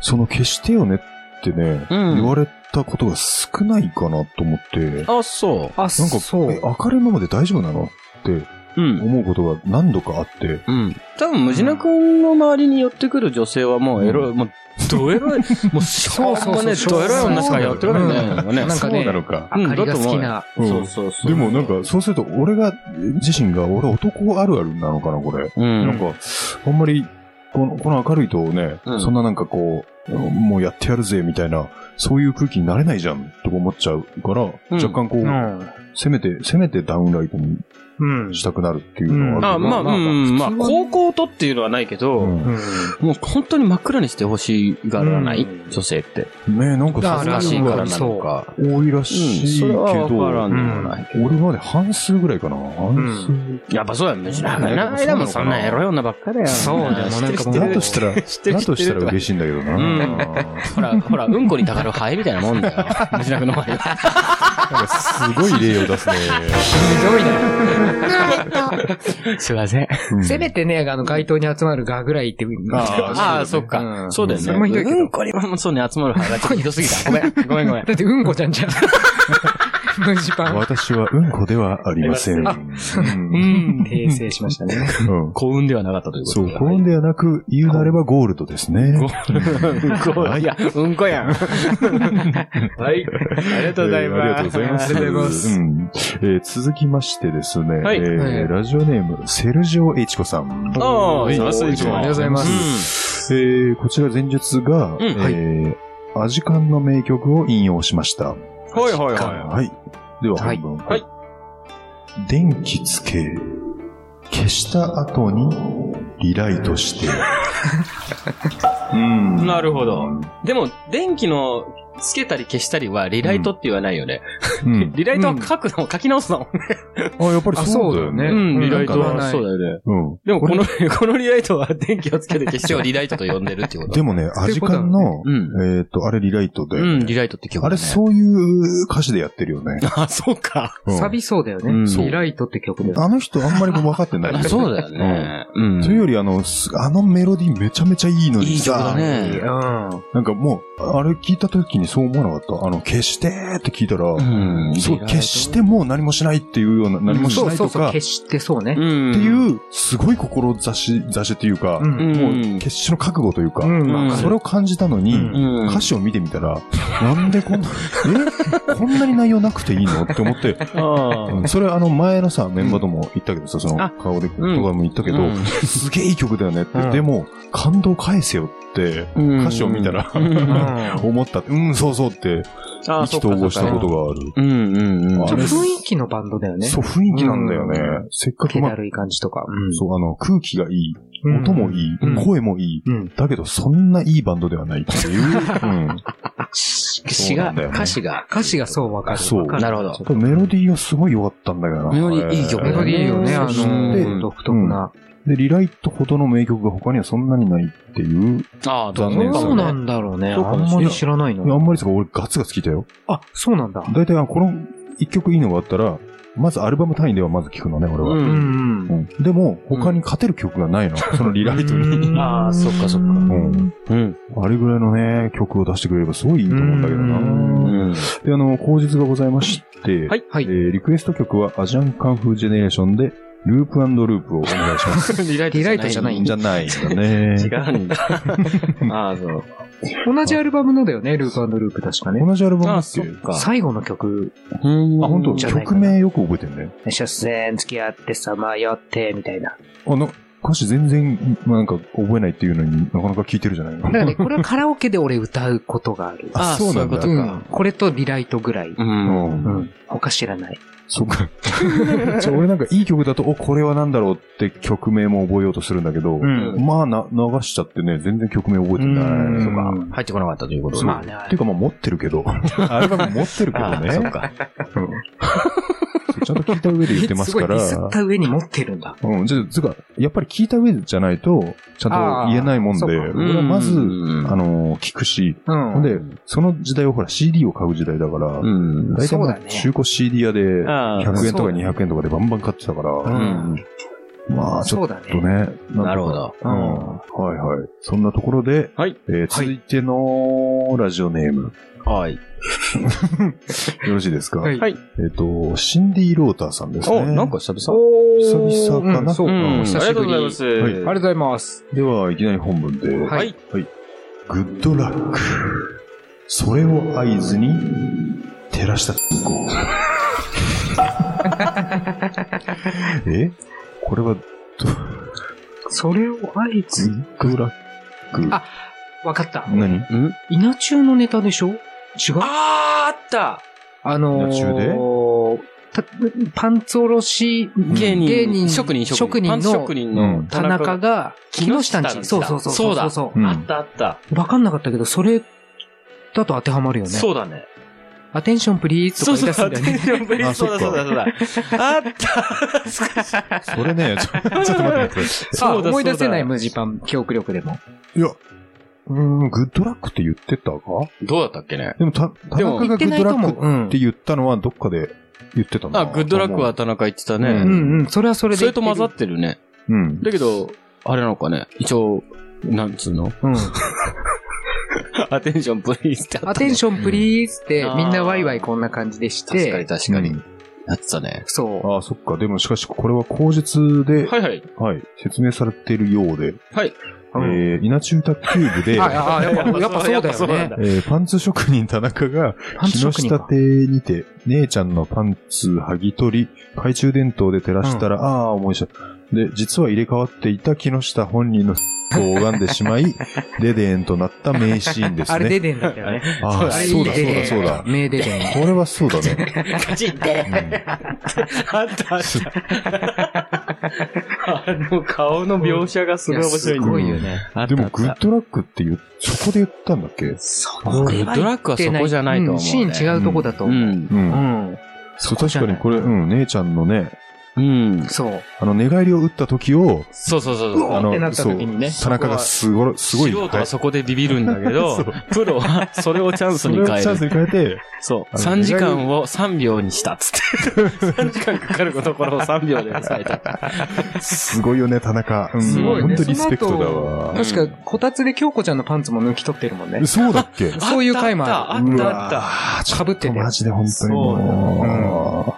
その消してよねってね、うん言われたことが少ないかなと思って、あ、そあ、なんか、そうえ。明るいままで大丈夫なのってう。うん。思うことが何度かあって、うん。多分、ムジナ君の周りに寄ってくる女性はもうエロい、もう、ドエロい、もう、しょうもね、ドエロい女しか寄ってこないね。うんなんかねなんかねそうなのか。あかりが好きな。うんそうそうそう。でもなんか、そうすると、俺が、自身が、俺男あるあるなのかな、これ。うん。なんか、あんまり、この、この明るいとね、うんそんななんかこう、もうやってやるぜ、みたいな、そういう空気になれないじゃん、とか思っちゃうから、うん若干こう、うん。せめて、せめてダウンライトにうん。したくなるっていうのはああ、るまあ、まあうん、まあ、普通は高校とっていうのはないけど、うんもう本当に真っ暗にしてほしがらない、うん女性って。ねえ、なんかだそうらしいからなそうのか。多いらうん、しいけど。俺まで半数ぐらいかな。半やっぱそうやん、ムジナ君な。間もそんなエロい女ばっかだよ。そうだよなんかもう数。だとしたら、知ってるだとしたら嬉しいんだけどな。うんなんほら、ほら、うんこにたかるハエみたいなもんだよ。ムジナ君の周りは。かすごい例を出すね。ひどいね。すいません。うんせめてね、あの、街頭に集まるがぐらいって。あああ、そっうか。んそうだよね。それもひどいけどうんこにもそうね、集まるハエがちょっとひどすぎた。ごめん、ごめん、ごめん。だってうんこちゃんじゃん。私はうんこではありません。あうんうん。訂正しましたね。うん幸運ではなかったということそう、幸運ではなく、言うなればゴールドですね。うんこ、いや、うんこやん。はい。ありがとうございます。えーありがとうございます。ありがとうございますうんえー続きましてですね、はいえーはいラジオネーム、セルジオ・エイチコさん。ああ、はいいつもありがとうございますえーこちら前述が、うんえーアジカンの名曲を引用しました。はいはいははい。では本文。はい電気つけ、消した後にリライトして。うんい。なるほど。でも、電気のつけたり消したりはリライトって言わないよね。うん。リライトは書くの、書き直すの。あ、やっぱりそうだよね。あうん、リライトはそうだよね。うん。でもこの、こ のリライトは電気をつけて消してをリライトと呼んでるっていうこと。でもね、アジカンの、うん。えっと、あれリライトで、うん、リライトって曲だね。あれそういう歌詞でやってるよね。あ、そうか。うんサビそうだよね。うんリライトって曲。あの人あんまり分かってないそうだよね。うん。というより、あの、すあのメロディーめちゃめちゃいいのにいい曲さ、だね。うん。なんかもう、あれ聞いた時にそう思わなかった？あの、消してって聞いたら、うん。そう、消しても何もしないっていうような、何もしそうそうそう、ないとか、っ消してそうね。うん。ていう、すごい志、志っていうか、もう決死の覚悟というか、それを感じたのに。歌詞を見てみたら、なんでこんな、え？こんなに内容なくていいの？って思って、それあの前のさ、メンバーとも言ったけどさ、そのあ顔で、とかうんも言ったけど、うん。すげえいい曲だよねって、うん。でも、感動返せよって、うん。歌詞を見たら、うん思ったって、うん、そうそうって、あ意気投合したことがある。うんうんうん。雰囲気のバンドだよね。そう、雰囲気なんだよね。せっかくまだるい感じとか。そう、あの、空気がいい、うん音もいい、うん声もいい、うん。だけど、そんないいバンドではないっていう。うん。詩が、歌詞が。歌詞がそうわかる。そうなるほど。やっぱメロディーはすごい良かったんだけどな。メロディーいい曲メロディーいいよね、あの、独特な。で、リライトほどの名曲が他にはそんなにないっていう。ああ、残念かもね。そうなんだろうね。あそうんまり知らないいやあの。んまりですが、俺ガツガツ聞いたよ。あ、そうなんだ。だいたいこの一曲いいのがあったら、まずアルバム単位ではまず聞くのね、俺は。う。うんんうんでも、他に勝てる曲がないの。そのリライトに。うん。あーそっかそっかうん。うん。あれぐらいのね、曲を出してくれればすごいいいと思うんだけどうな。うん。で、あの、口実がございまして、はいはいえーリクエスト曲はアジャンカンフージェネレーションで、ループループをお願いします。リライリライトじゃないじゃないんだね。違うんだ。ああ、そう。同じアルバムのだよね、ループループ確かね。同じアルバムってそっか。最後の曲、うんあ、本当？曲名よく覚えてんね。出戦付き合ってさまよって、みたいな。あの、歌詞全然、なんか覚えないっていうのになかなか聞いてるじゃないの？だからね、これはカラオケで俺歌うことがある。あそうなんだこれとリライトぐらい。う。うん。うんん。他知らない。そっか。じゃあ俺なんかいい曲だと、お、これはなんだろうって曲名も覚えようとするんだけど、んまあな、流しちゃってね、全然曲名覚えてない。うんそうか。入ってこなかったということで。まあね、っていうかまあ持ってるけど、アルバム持ってるけどね。あそっか。ちゃんと聞いた上で言ってますから。すごいった上に持ってるんだ。うん、じゃあ、つうか、やっぱり聞いた上じゃないと、ちゃんと言えないもんで、俺はまず、うんあの、聞くし、うん。ほんで、その時代はほら CD を買う時代だから、うん。大体もうそうだね中古 CD 屋であー100円とかそうだね200円とかでバンバン買ってたから、うん。まあちょっそうだね。とね。んとかなるほど。うん。はいはい。そんなところで、はい。えー続いてのラジオネーム、はい。よろしいですか？はいはい。えっと、シンディ・ローターさんですね。お、なんか久々。久々かな？うんそうか。うん。あり久しぶり。がとうございます。はいありがとうございます。では、いきなり本文で。はい。グッドラック。それを合図に、照らした子。え？これは、ど、それをあえグず、ッドラック。あわかった。何？ん？稲中のネタでしょ？違う？あー、あったあの稲中ー、たパンツおろし芸人。芸人職人、職人のパンツ職人の田中が木下んち。木下んちそうそうそう。そうだそううんあったあった。わかんなかったけど、それだと当てはまるよね。そうだね。アテンションプリーズとそうそう、か言い出すんだよね。あそうだそうだそうだ。あったそれね、ちょっと待ってください。思い出せないそうだ無地パン、記憶力でも。いや、うん、グッドラックって言ってたかどうだったっけねでも、た、田中がグッドラックって言ったのはどっかで言ってたんあ、グッドラックは田中言ってたね。うんうん、それはそれで。それと混ざってるね。うん。だけど、あれなのかね。一応、なんつうのうん。アテンションプリーズってあったねアテンションプリーズってう、んみんなワイワイこんな感じでして。確かに確かに。うんやってたね。そう。ああ、そっか。でもしかし、これは口述で、はいはい。はい、説明されているようで、はい。えー、稲中卓球部で、あ、あ、やっぱ、やっぱそうだよね。えーパンツ職人田中が、パンツ木職人か下邸にて、姉ちゃんのパンツ剥ぎ取り、懐中電灯で照らしたら、ああ、思い出した。で、実は入れ替わっていた木下本人のを拝んでしまい、デデンとなった名シーンですね。あれデデンだったよね。ああ、そだ、そうだ、いうデデン。そうだ。名デデン。これはそうだね。カチンって。あった。あった。あの顔の描写がすごい面白いすごいよね。でも。グッドラックって言う、そこで言った。んだっけそグッドラックはそこじゃないと思うねんシーン違うとこだとう。思う。うん。うん。そう、確かにこれ、うん、姉ちゃんのね、うん。そう。あの、寝返りを打った時を、そうそうそうそう。あのってなった時にねそう田中がすごい、すごい、素人はそこでビビるんだけど、プロはそれをチャンスに変える。チャンスに変えて、そう。あの3時間を3秒にしたっつって。3時間かかるところを3秒で抑えた。すごいよね、田中。うん、すごいね。本当リスペクトだわ後。確か、こたつで京子ちゃんのパンツも抜き取ってるもんね。そうだっけ？そういう回もある。あったあったあった。かぶってて。マジで本当にも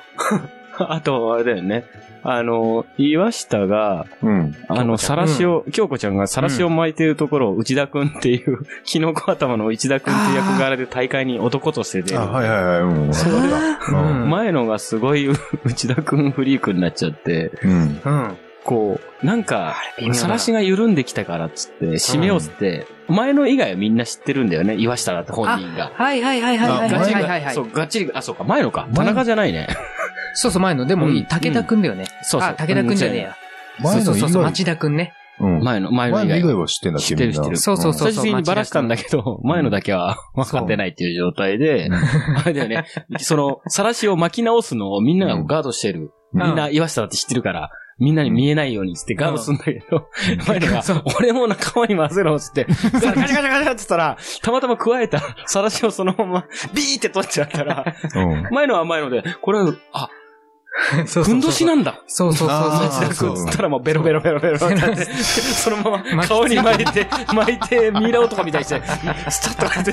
あと、あれだよね。あの、岩下が、う。うん。あの、さらしを、京子ちゃんがさらしを巻いてるところを内田くんっていう、キノコ頭の内田くんっていう役柄で大会に男として出る。あ、はいはいはい、うん。それ前のがすごい 内田くんフリークになっちゃって、うん。うん。こう、なんかさらしが緩んできたからっつって、締めをつって、前の以外はみんな知ってるんだよね、岩下だって本人が。はいはいはいはいはいガチリはいはいはい。が、そう、ガチリ、あ、そうか、前のか。前田中じゃないね。そうそう、前の。でもいい。うん武田くんだよね。そうそうあ、武田くんじゃねえや。前の以そうそうそう、外、町田くんね。うん。前の、前の前の以以外は。知ってんだ知ってる知ってるそうそうそう最終的にバラしたんだけど、前のだけは分かってないっていう状態で、あれだよね、その、さらしを巻き直すのをみんながガードしてる。うんみんな岩下だって知ってるから、みんなに見えないようにつってガードするんだけど、前のが、俺も仲間に混ぜろっつって、ガチャガチャガチャって言ったら、たまたま加えたさらしをそのままビーって取っちゃったら、うん。前のは前ので、これ、あ、そうふんどしなんだ。そうそうそうあーそう。町田くんつったらもうベロベロベロベロそのまま顔に巻いて、巻いて、ミイラ男みたいにして、スタッとかって、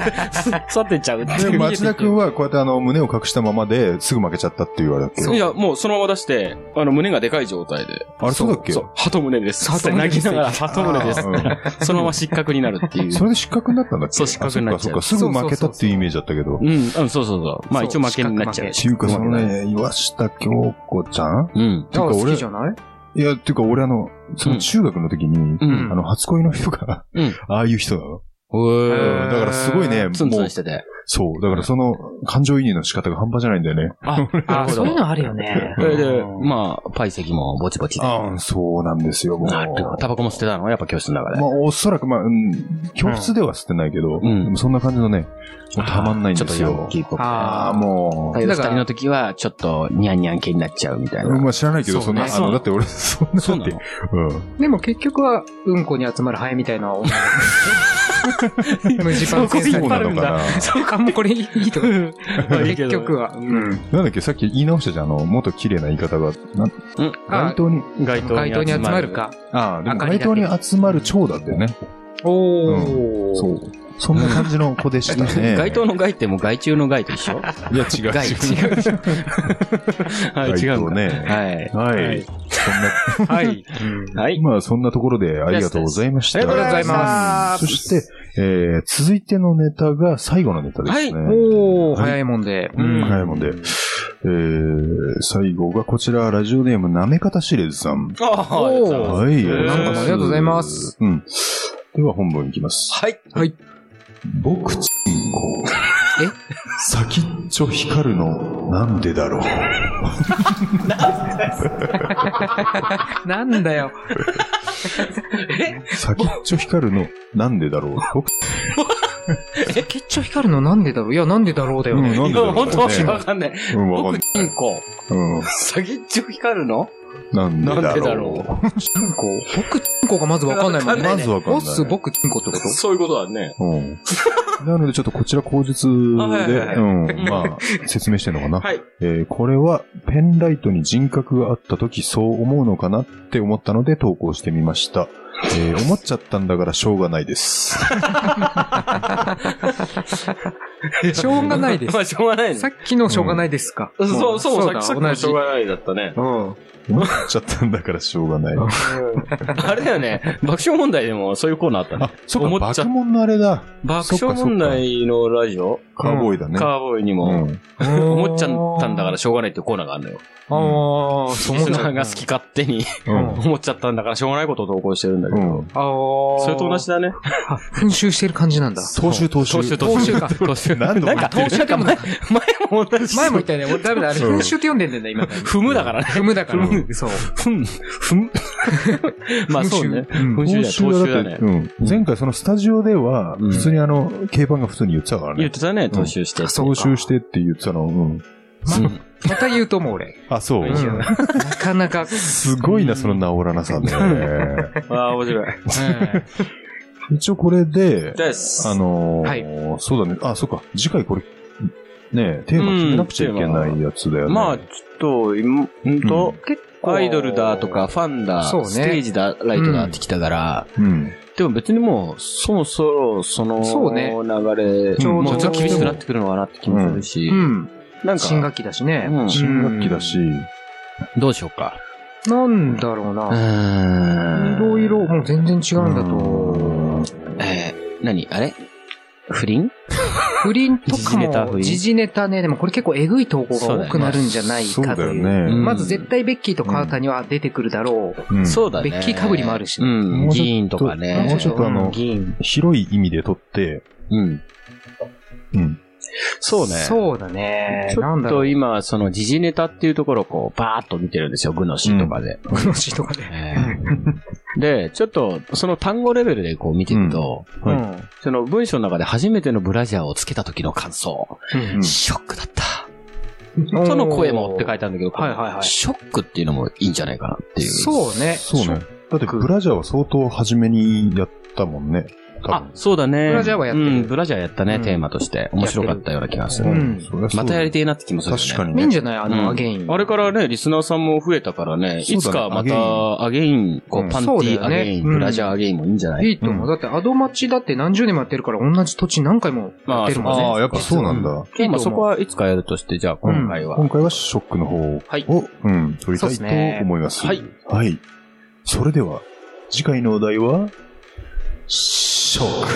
去ってっちゃうっていう。で、町田くんはこうやってあの、胸を隠したままですぐ負けちゃったって言われたっけ？いや、もうそのまま出して、あの、胸がでかい状態で。あれそうだっけ？そう、鳩胸です。鳩胸です泣きながら鳩胸です。そのまま失格になるっていう。それで失格になったんだっけ？そう失格になっちゃうあそっかそっか、すぐ負けたっていうイメージだったけど。うん、うん、そうそうそう。まあ一応負けになっちゃう。っていうか、そのね、岩下京子ちゃん？うん。あ、てか俺好きじゃない？いや、っていうか俺あの、その中学の時に、うん。あの、初恋の人が、うん。ああいう人なの。ううんだからすごいね、ツンツもう、ンしてて。そう。だからその、感情移入の仕方が半端じゃないんだよね。あ、あ、そういうのあるよね。それで、まあ、パイ席もぼちぼちで。ああ、そうなんですよ、もう。なるほどタバコも捨てたの？やっぱ教室の中で。まあ、おそらく、まあ、うん、教室では捨てないけど、うんそんな感じのね、もうたまんないんですよ。ああ、もだけど二だから人の時は、ちょっと、ニャンニャン系になっちゃうみたいな。う、まあ知らないけど、そんな、あの、だって俺、そんな、そうなうん。でも結局は、うんこに集まるハエみたいな女の子。無地パンセンサーそうなのかな そうか、もうこれいいと思う。結局は。うん。なんだっけ、さっき言い直したじゃん、あの、もっと綺麗な言い方が、なんうんあ街頭に、街頭街頭に集まる。か。ああ、でも街頭に集まる蝶だったよね。おー。そう。そんな感じの子でしたね。街頭の街ってもう外中の街と一緒？いや、違う。街。違う。はい、違うね。はい。はい。そんな、はい。はい。まあ、そんなところでありがとうございました。ありがとうございますそして、えー、続いてのネタが最後のネタですね。おー、はい早いもんで。うん、早いもんで。えー、最後がこちら、ラジオネーム、なめかたしれずさん。ああ、おーはい、ありがとうございます。うん。では本文いきます。はい。僕ちんこ。え？先っちょ光るの、なんでだろう？なんだよ。先っちょ光るの、なんでだろう？僕、え、ケッチョ光るのなんでだろう？いや、なんでだろうだようん、ね。なんでだろう、本当わかんない。うん、わかん僕ない。。うん。先っちょ光るの？なんでだろう。なんでだろチンコ？僕チンコがまずわかんないもんね。まずわかんない。ボス僕チンコってこと？そういうことだね。うん。なので、ちょっとこちら口述で、うん、まあ、説明してんのかな？はい。えーこれは、ペンライトに人格があった時そう思うのかなって思ったので投稿してみました。えー 思っちゃったんだからしょうがないです。しょうがないです ま。あ、しょうがないねさ。っきのしょうがないですか？そう、そう、さっだきさっきのしょうがないだったね。うん。思っちゃったんだからしょうがない。あれだよね。爆笑問題でもそういうコーナーあったねあ。、そっか、思っちゃ爆問のあれだ。爆笑問題のラジオカーボーイだね。カーボーイにうも、ん。思っちゃったんだからしょうがないっていうコーナーがあるのよ。ああ、そうリスが好き勝手にうん。思っちゃったんだからしょうがないことを投稿してるんだけど。うん。ああ。それと同じだね。あ、噴習してる感じなんだ。投手投手。投手、投手。投手か投手。何度もなんか、投手でも前。前も言ったよね。俺ダメだ。あれ、うん噴習って読んでんだよね、今。踏むだからね。踏むだから踏。そう。ふん、ふん。まあそうね。うん今週だね。うん。前回そのスタジオでは、うん普通にあの、競馬が普通に言ってたからね言っ。てたね、投手して。投手してって言ってたの。うん。うんまた言うと思う、俺。あ、そう。うんなかなか。すごいな、その治らなさね。ああ、面白い。一応これで、です。あのーはいそうだね。あ、そうか。次回これ、ねテーマ決めなくちゃいけないやつだよね。まあ、ちょっと、今んと、結アイドルだとか、ファンだ、そうね。ステージだ、ライトだってきたから、うん。でも別にもう、そろそろ、その、そうね。流れ、ちょうどもうちょっと厳しくなってくるのかなって気もするし、うん。なん新か、学期だしね。うん。新学期だし、どうしようか。なんだろううな。ーん。いろいろ、もう全然違うんだと。えー、何？あれ？不倫？不倫とかも、倫時事ネタね、でもこれ結構えぐい投稿が多くなるんじゃないかという。ね。うんまず絶対ベッキーと川田には出てくるだろう。うんそうだね。ベッキー被りもあるしうん。もうちょっと議員とかね。もうちょっとあのうん議員。広い意味でとって、うん。うん。そうね。そうだね。ちょっと。今、その時事ネタっていうところをこう、バーっと見てるんですよ、グノシーとかで。グノシーとかで。えーで、ちょっと、その単語レベルでこう見てると、うんその文章の中で初めてのブラジャーをつけた時の感想、うんショックだった。その声もって書いてあるんだけど、はいはいはいショックっていうのもいいんじゃないかなっていう。そうね。そうね。だってブラジャーは相当初めにやったもんね。多あ分、そうだね。ブラジャーはやってるうん、ブラジャーやったね、うんテーマとして。面白かったような気がする。うんまたやりてえなって気もするよね。確かにね。いいんじゃないあうんの、アゲイン。あれからね、リスナーさんも増えたからね、いつかまた、アゲイン、こうパンテそうだィーよねアゲイン、うんブラジャーアゲインもいいんじゃない？いいと思う。だって、アドマチだって何十年もやってるから同じ土地何回もやってるもんね。ああ、やっぱそうなんだ。まあまあそこはいつかやるとして、じゃあ今回は。今回はショックの方を、はいうん、取りたいと思います。はい。はい。それでは、次回のお題は、ショッ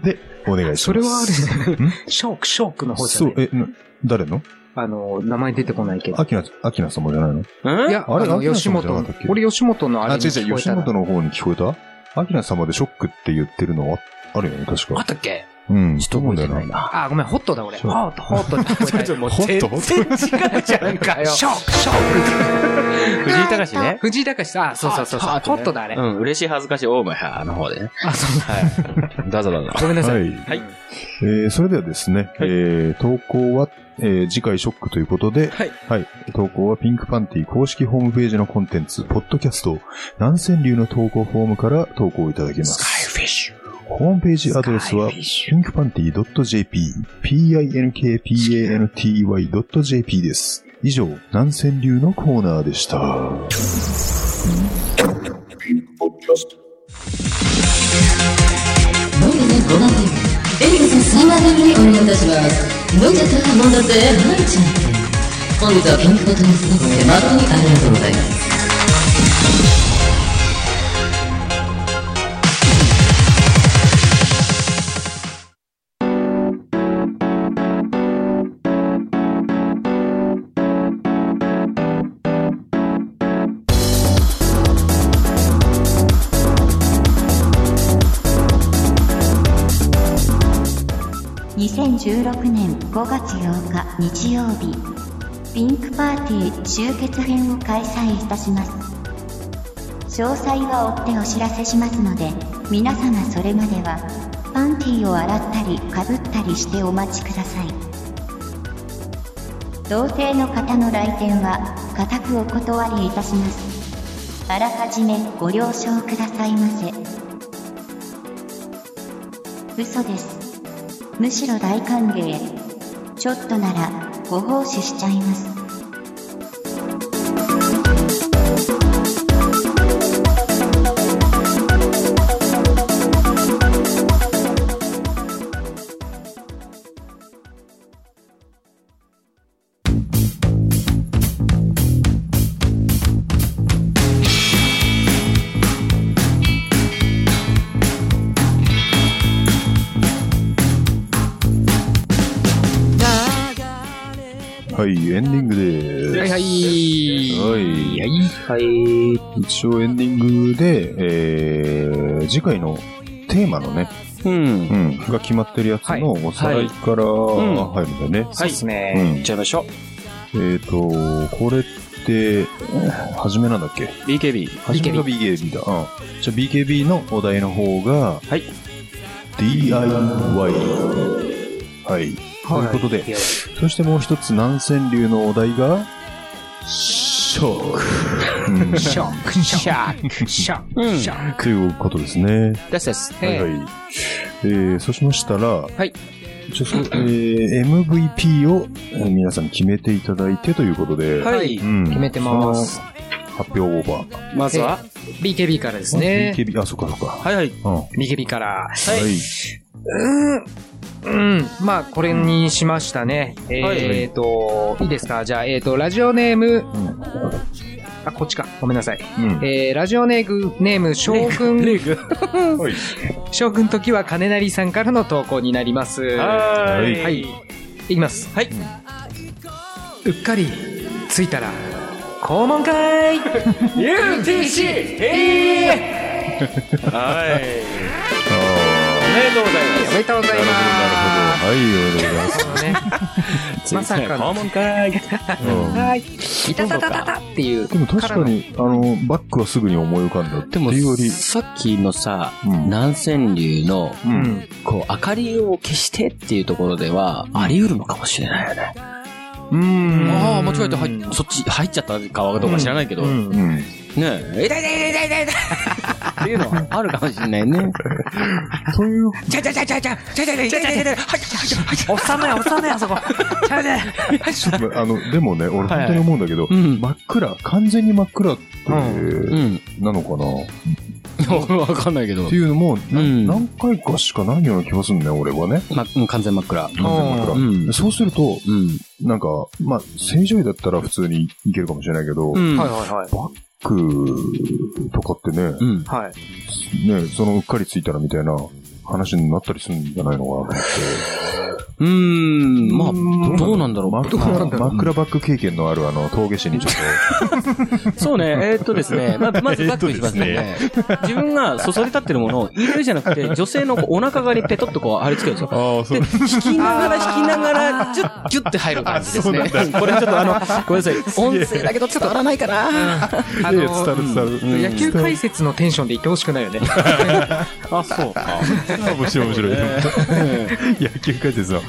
ク。で、お願いします。それはあるじゃないん？ショック、ショックの方じゃない。そう、え、な誰の？あの、名前出てこないけど。アキナ、アキナ様じゃないの？うんいや、あれあ吉本俺吉本のあれあ、に違う違う、吉聞こえたな本の方に聞こえた？アキナ様でショックって言ってるのはあるよね、確か。あったっけ？うん。ちょっと覚えてないな。な。あ、ごめん、ホットだ俺。ホット、ホットって聞こえた。もう全然違うじゃんかよ。ショック、ショック。藤井隆ね。藤井隆さん、あ、そうそうそうそう。ホットだあれ。うん、嬉しい恥ずかしいオーマイハーの方でね。あ、そうはい。どうぞどうぞ。ごめんなさ。はいい。はい。えー、それではですね、えー、投稿は、えー、次回ショックということで、はい。はい。投稿はピンクパンティ公式ホームページのコンテンツ、ポッドキャスト、南川流の投稿フォームから投稿いただけます。フィッシュ。ホームページアドレスは、pinkpanty.jp、pinkpanty.jp です。以上、南川流のコーナーでした。飲んでね5万円エリカさん3万円にお願いいたします。飲んじゃったもんだぜ。はいちゃん本日はピンクボトルに座って誠にありがとうございます2016年5月8日日曜日ピンクパーティー集結編を開催いたします。詳細は追ってお知らせしますので皆様それまではパンティーを洗ったりかぶったりしてお待ちください。同性の方の来店は固くお断りいたします。あらかじめご了承くださいませ。嘘です。むしろ大歓迎。ちょっとならご奉仕しちゃいます。はい。はい。一応エンディングで、えー、次回のテーマのね、うん。うん、が決まってるやつのおさらいからうん入るんだよね。そうですね。うんいっちゃいましょう。えっ、と、これって、初めなんだっけ？BKB。初めが BKB だ。うん。じゃあ BKB のお題の方が、はい。DIY。はい。ということで、そしてもう一つ南川流のお題が、ショック。うんショック、ショック、ショック、ショック。ということですね。ですです。はいはい。えー、そうしましたら、はい。ちょそえー、MVP をえー皆さん決めていただいてということで、はい。うん決めてます。発表オーバー。まずは、BKB からですね。BKB、あ、そっかそっか。はいはい。うん。は BKB から。い。うん。まあ、これにしましたね。えっと、いいですか？じゃあ、えっと、ラジオネーム、あ、こっちか。ごめんなさい。うん。えー、ラジオネーム、ネーム、将軍、はい。将軍時は金成さんからの投稿になります。はーいはい。いきます。はい。うっかり、着いたら、肛門会 UTC! えー はい。おめでとうございます。おめでとうございまはい、おめでとうございます。す。ね、まさかの訪問会。うんはい。いたたたたたっていう。でも確かに、あの、バックはすぐに思い浮かんだってでもいうより、、さっきのさ、うん南川流の。こう、明かりを消してっていうところでは、あり得るのかもしれないよね。うんああ、間違えて入っ、そっち入っちゃったかはどうか知らないけど、うんねうん。え、痛い痛い痛い痛い痛い痛いっていうのはあるかもしれないね。という、ちゃちゃちゃちゃちゃちゃちゃちゃちゃちゃちゃはいはいはいはいおっさんのや、おっさんのや、そこ。ちゃうね。ちょっとあの、でもね、俺本当に思うんだけど、うん。真っ暗、完全に真っ暗って、うん。なのかな？わかんないけどって。いうのも、なうん何回かしかないような気がするんだよ、俺はね。ま、うん完全真っ暗。完全真っ暗。うんそうすると、うん。なんか、まあ、正常位だったら普通にいけるかもしれないけど、うん。はいはいはい。バックとかってね、うん。はい。ね、そのうっかりついたらみたいな話になったりするんじゃないのかなと思って。うーん、まあ、どうなんだろう。枕枕バック経験のあるあの、峠師にちょっ そうね、えーっとですね、ままずバックにしますね。自分がそそり立ってるものを入れるじゃなくて、女性のこうお腹側にペトッとこう貼り付けるんですよ。と。ああ、そうで、引きながら引きながら、ジュッ、ギュッて入る感じですね。これちょっとあの、ごめんなさい。音声だけど伝わらないかな。あいや伝わる伝わる。野球解説のテンションで言ってほしくないよね。あ、そうか。面白い面白い。野球解説の。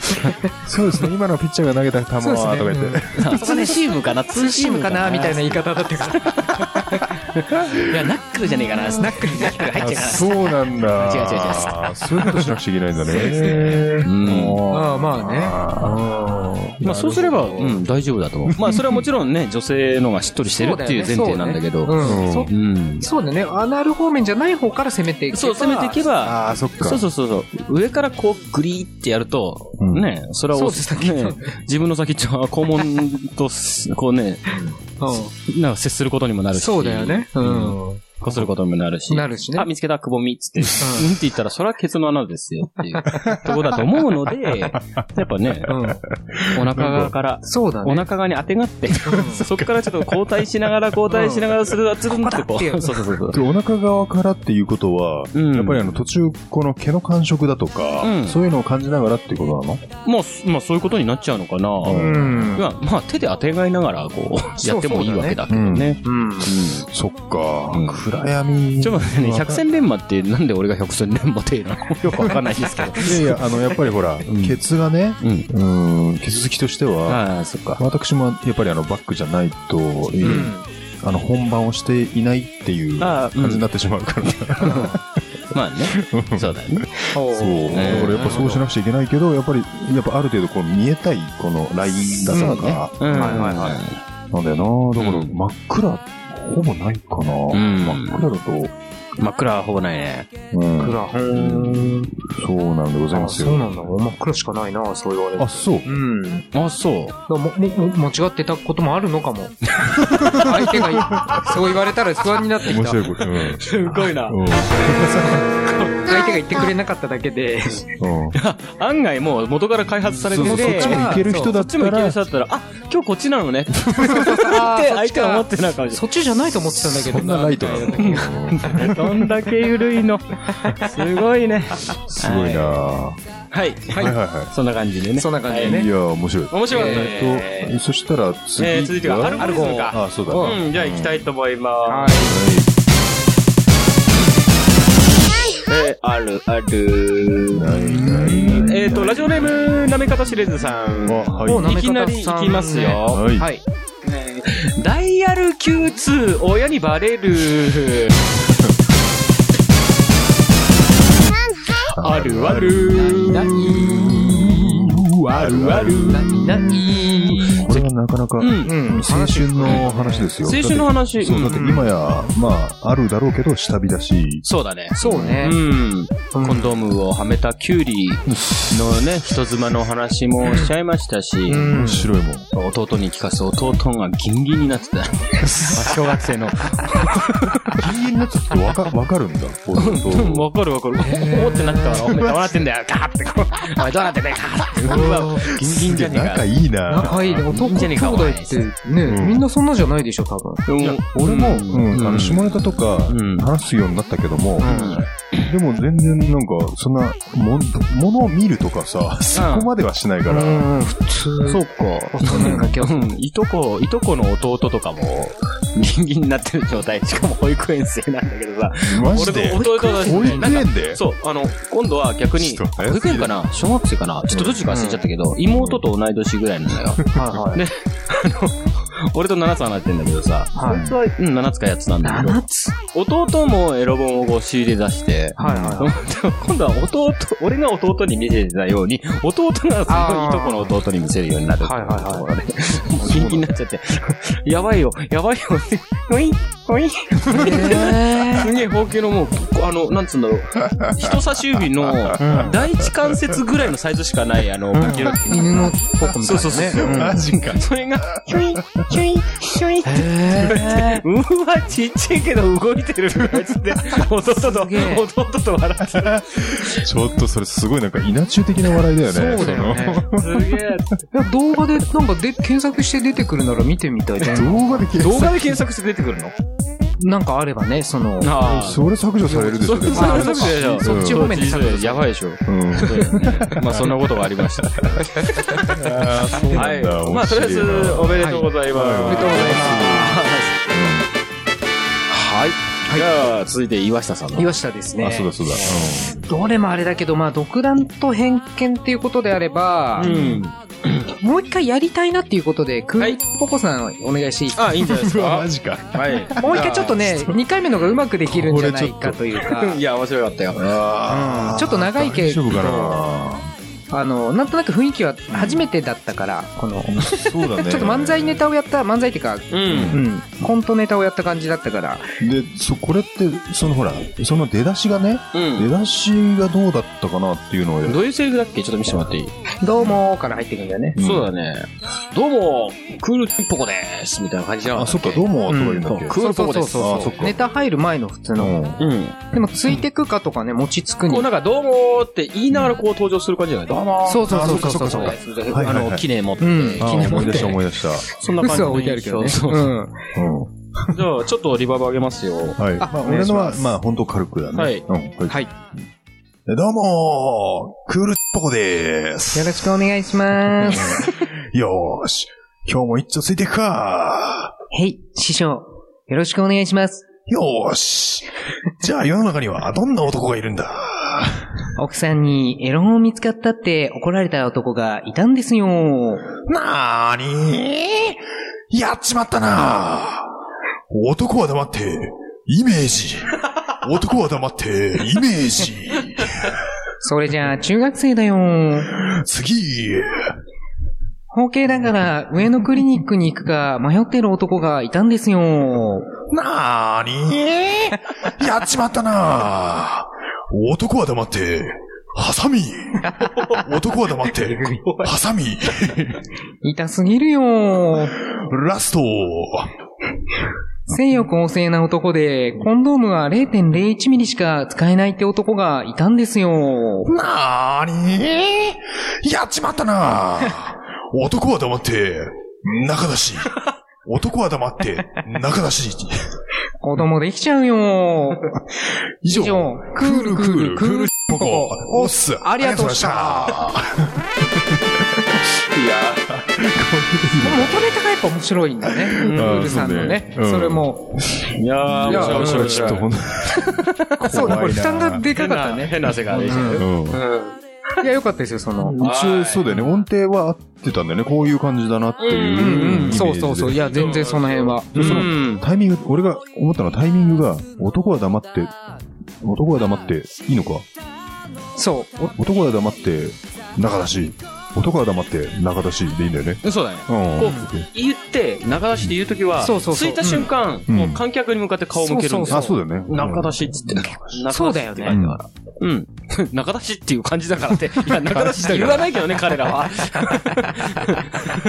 そうですね、今のピッチャーが投げた球は、とか言って。ツーシームかな、ツーシームかなみたいな言い方だったから。いや、ナックルじゃねえかな。ナックル、ナックル入っちゃうかあそうなんだ。違う違う違う。そういうことしなくちゃいけないんだね。ら。うん。まあまあね。あまあそうすれば、うん、大丈夫だと思う。まあそれはもちろんね、女性のがしっとりしてるっていう前提なんだけど。うん。そうん。そうだね。アナル方面じゃない方から攻めていけばそう、攻めていけば、ああ、そっか。そうそうそうそう。上からこう、グリーってやると、うんね、それは自分の先っちょは肛門とす、こうね、うなんか接することにもなるん。し。そうだよね。うん。こすることにもなるし。なるしねあ、見つけた、くぼみっつって、うんって言ったら、それはケツの穴ですよっていうところだと思うので、やっぱね、うん。お腹側から、おそうだね。腹側に当てがって、そこからちょっと交代しながら交代しながらする、つるんってこう。ここだっていうそうそうそうそう。でお腹側からっていうことは、うんやっぱりあの途中、この毛の感触だとか、うんそういうのを感じながらっていうことなの？まあ、まあそういうことになっちゃうのかな。うん。まあ、まあ手で当てがいながら、こう、やってもいいわけだけどね。うん。そっか、うん暗闇。ちょっと待ってね、百戦錬磨ってなんで俺が百戦錬磨っていうの？よくわかんないですけど。いやいや、あの、やっぱりほら、んケツがね、うん。うん、ケツ好きとしては、ああ、そっか。私もやっぱりあのバックじゃないと、あの本番をしていないっていう感じになってしまうから、まあね。そうだよね。そう。だからやっぱそうしなくちゃいけないけど、やっぱり、やっぱある程度こう見えたいこのラインだとか、うん。はいはいはいなんだよなだからうん真っ暗、ほぼないかな、ん真っ暗だと、真っ暗はほぼないね。うん、暗。そうなんでございあ、ますよ。そうなんだ。真っ暗しかないな、そう言われるあ、そう。うん。あ、そう。も、も、も、間違ってたこともあるのかも。相手が、そう言われたら不安になってきた。面白いこと。うん。すごいな。うん相手が言ってくれなかっただけで。うん案外もう元から開発されてて、そうそうそっちもいける人だっそっちもいけるたら、人だったら、あ、今日こっちなのねって 相手は思ってないかもしそっちじゃないと思ってたんだけど。こんなライトなの？うんれない。どんだけ緩いの。すごいね。すごいなはい。はいはいはそんな感じでね。そんな感じでい。ね。いや、面白い。面白かったえそしたら次えー続いてはアルゴリズムか。あ、そうだ。うん、じゃあ行きたいと思いはます。えー、ある、ある。えっと、ラジオネーム、なめかたしれずさん。あはいいきなり行きますよ。はい。はい。ダイヤル Q2、親にバレる。あるある。あるある。これはなかなか、うん。うん。青春の話ですよ。青春の話。そう、だって今や、まあ、あるだろうけど、下火だし、そうだね。そうねう。ん。コンドームをはめたキュウリのね、人妻の話もしちゃいましたし、面白いもん。弟に聞かす弟がギンギンになってた。小学生の。ギンギンになっちゃってわかわかるんだ、弟。わかるわかる。おーってなったから、お前どうなってんだよ、ガーってこう。お前どうなってんだよ、ガーって。うわ、ギンギンじゃねえか仲。いいな仲いいね。男兄弟ってね、うん。みんなそんなじゃないでしょ、多分。いや俺も、うん、あの、下ネタとかうん、話すようになったけども、うんでも全然なんか、そんな、も、ものを見るとかさ、そこまではしないから、うん、普通。そうか。そんなだけはうん、いとこ、いとこの弟とかも、ギンギンになってる状態。しかも保育園生なんだけどさ。マジで？俺と弟が保育園で？そう、あの、今度は逆に、保育園かな？小学生かな？ちょっとどっちか忘れちゃったけど、妹と同い年ぐらいなんだよ。はいはい。で、あの、俺と7つ離れてんだけどさ、はい。本当は、うん、7つか8つなんだけど、つ？弟もエロ本をこう仕入れ出して、はいはい。今度は弟、俺が弟に見せてたように、弟がそのいとこの弟に見せるようになるっていうところで、もうギンになっちゃって、やばいよ、やばいよ、ウィン、ほい。すげえ方形のもう、あの、なんつうんだろう。人差し指の第一関節ぐらいのサイズしかない、あの、ゲロ犬のポコみたいなね。そうそうそう。マジか。それが、ひょい、ひょい、ひょいって言って、うわ、ちっちゃいけど動いてるとかつって、弟と、弟と笑ってる。ちょっとそれすごいなんか稲中的な笑いだよね。そうだよね。すげえ。動画で、なんかで、検索して出てくるなら見てみたいじゃん。動画で検動画で検索して出てくるの？なんかあればね、その、あそれ削除されるでしょ、でもそれ削除でしょ。そっち方面で削除やばいでしょ。うん。まあそんなことがありました。そうはい。まあとりあえずおめでとうございます。おめでとうございはい。じゃあ続いて岩下さんの。岩下ですね。あ、そうだそうだ。どれもあれだけど、まあ、独断と偏見っていうことであれば、うん。もう一回やりたいなっていうことで、クールポコさんお願いしていいですか、あ、いいんじゃないですか？マ。ジか。はい。もう一回ちょっとね、2回目のがうまくできるんじゃないかというか、いや、面白かったよ。あうんちょっと長いけど大丈夫かな？あの、なんとなく雰囲気は初めてだったから、この、そうだね。ちょっと漫才ネタをやった、漫才っていうか、う。うんん、コントネタをやった感じだったから、で、そ、これって、そのほら、その出だしがね、うん。出だしがどうだったかなっていうのを、どういうセリフだっけ？ちょっと見せてもらっていい？どうもーから入っていくんだよね。うんそうだね。どうも、クールポコですみたいな感じじゃん。あ、そっか、どうも、とか言うんだっけ？クールポコです。そうそうあそっかネタ入る前の普通の。うん。うん。でも、ついてくかとかね、持ちつくにこう。なんか、どうもーって言いながらこう登場する感じじゃない？どうもーそうそうそうそうあそっかそっかそうあの、記念持って。うんあ記念持って思い出した思い出した。そんな感じ置いてあるけどね。そうそううん。うん。じゃあ、ちょっとリバーブ上げますよ。はい。あまあ、俺のはまあ、本当軽くだね。はいうん。はい。はい。どうもー、クールポコでーす。よろしくお願いします。よーし。今日も一丁ついていくかへい、師匠。よろしくお願いします。よーし。じゃあ世の中にはどんな男がいるんだ奥さんにエロ本見つかったって怒られた男がいたんですよ。なーにーやっちまったな男は黙って、イメージ。男は黙って、イメージ。それじゃあ中学生だよ。次。包茎だから上のクリニックに行くか迷ってる男がいたんですよ。なーにーやっちまったな男は黙って、ハサミ。男は黙って、ハサミ。痛すぎるよ。ラスト。性欲旺盛な男で、コンドームは0.01ミリしか使えないって男がいたんですよ。なーにやっちまったな男は黙って、中出し。男は黙って、中出し。子供できちゃうよ。以上、以上クールクール、クールポコ、おっす。ありがとうございま元ネタがやっぱ面白いんだね。クールさんのね。それも。いやー、いや面白い面白い。ちょっとほんと そうだ、これ負担がでかかったね。変な汗が出てきてる。うん。いや、よかったですよ、その。一応そうだよね。音程は合ってたんだよね。こういう感じだなっていう。うんうん。そうそうそう。いや、全然その辺は。でそうんのタイミング、俺が思ったのはタイミングが、男は黙って、男は黙って、いいのかそう。お男は黙って、中出し。男は黙って、中出しでいいんだよね。そうだね。うん。こう言って、中出しで言うときは、そうそうそう着いた瞬間、うんもう観客に向かって顔を向けるんですよ。あ、そうだよね。中出しっつって。中出しそうだよねうん。中出しっていう感じだからって。いや、中出しって言わないけどね、彼らは。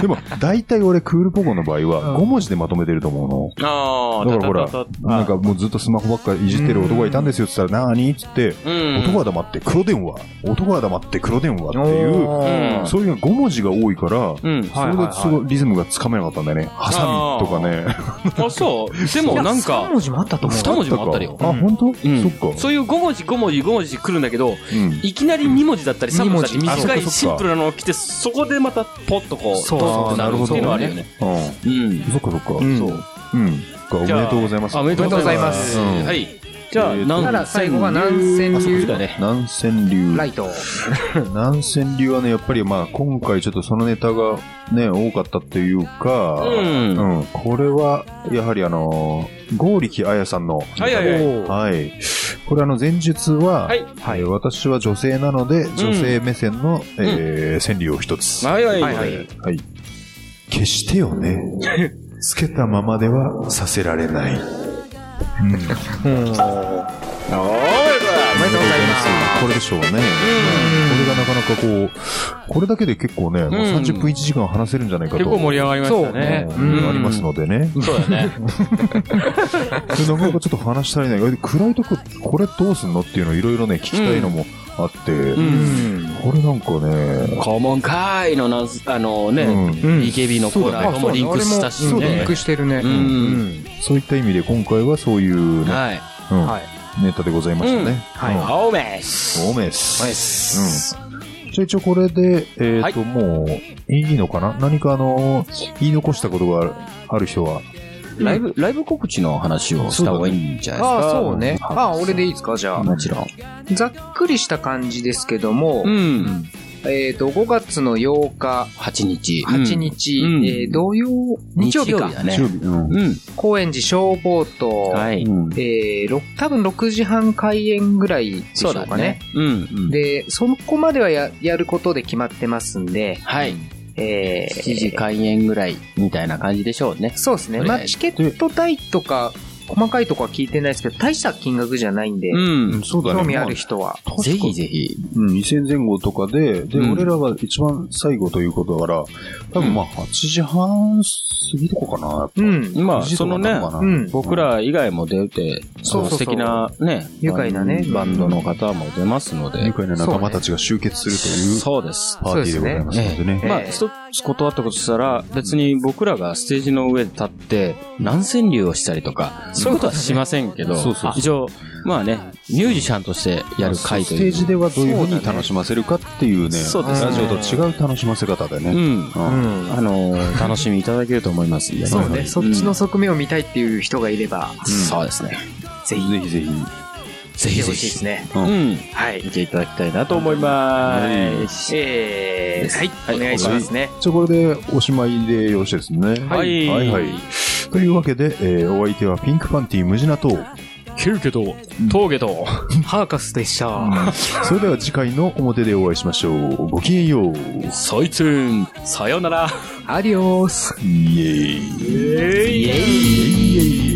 でも、大体俺、クールポコの場合は、5文字でまとめてると思うの。あだからほらなんかもうずっとスマホばっかいじってる男がいたんですよって言ったら、なーにっつって、うん。男は黙って黒電話、男は黙って黒電話っていう、そういうの5文字が多いから、うん。それでリズムがつかめなかったんだよね。ハサミとかね。あ、そう。でもなん3か、文字もあったと思う。2文字もあったりよ。あ、本当？うんそっか。そういう5文字、5文字、5文字来るんだけど、うん。いきなり2文字だったり3文字だったり二文字短いシンプルなのが来て、そこでまたポッとこう、そうドーンってなるっていうのはあるよね。うん。うん。そっかそっか。うんそう。うん。おめでとうございます。あおめでとうございます。うんはい。じゃあ、えなら南最後は南千あそう流だね。南千流。ライト。南千 流はね、やっぱりまあ、今回ちょっとそのネタがね、多かったっていうか、うんうんこれは、やはりあのー、剛力彩さんの、はいはいはい。はい。これあの、前述は、はいえー私は女性なので、女性目線の、えー川柳を一つ。はいはいはいははいい。はい。決してよね。つけたままではさせられない。おめでとうございます。これでしょうね。これがなかなかこう、これだけで結構ね、もう30分1時間話せるんじゃないかと。結構盛り上がりましたね。うんありますのでね。そうだね。でなかなかちょっと話したいない。で暗いとこ、これどうすんのっていうのいろいろね、聞きたいのもあって、これなんかね、肛門会のなんす、あのね、うんのコーナーともリンクしたしそう、リンね。クしてるね。うんそういった意味で今回はそういうね、はい。うんはいネタでございましたね。はいうん青メス。オメス。メス。うん。じゃあ一応これで、えっ、と、もう、いいのかな？何かあの、言い残したことがある人は、ライブ、ライブ告知の話をした方がいいんじゃないですか？ああ、そうね。ああ、俺でいいですか？じゃあ。もちろん。ざっくりした感じですけども、うん。えっと、5月の8日、8日。8日、うんえー土曜、日曜日か。だね。うん。うん。高円寺消防と、はい。えー、ろ多分6時半開演ぐらいでしょうかね。。うん。で、そこまではややることで決まってますんで、はい。えー、7時開演ぐらいみたいな感じでしょうね。そうですね。まあ、チケット代とか、細かいとこは聞いてないですけど、大した金額じゃないんで、うん。そうだね。興味ある人は。ぜひぜひ。うん、2000前後とかで、で、うん俺らが一番最後ということだから、多分まあ8時半過ぎとかかな、やっぱ。うん。まあ、9時そのねとかな、のかなうん僕ら以外も出て、そうそうそう素敵なね、愉快なねバンドの方も出ますので愉。快な仲間たちが集結するというそうです。パーティーでございますのでね。ええまあ、一つ断ったことしたら、別に僕らがステージの上で立って、何川柳をしたりとか、そういうことはしませんけど、そうそうそう一応、まあね、ミュージシャンとしてやる会という。ステージではどういうふうに楽しませるかっていうね、そうですねラジオと違う楽しませ方でね。うん。うんあのー、楽しみいただけると思いますんで。そうね、んそっちの側面を見たいっていう人がいれば、そうですね。ぜひ、ぜひぜひ。ぜひぜ見てほしいですひ。ね。うんうん。はい。見ていただきたいなと思います。えー、はい、お願いしますね。じゃあこれでおしまいでよろしいですね。はいはいはい。というわけで、えーお相手はピンクパンティムジナと、ケウケと、峠と、ハーカスでした。それでは次回の表でお会いしましょう。ごきげんよう。サイツーン、さよなら。アディオース。イエーイ。イェイイエーイ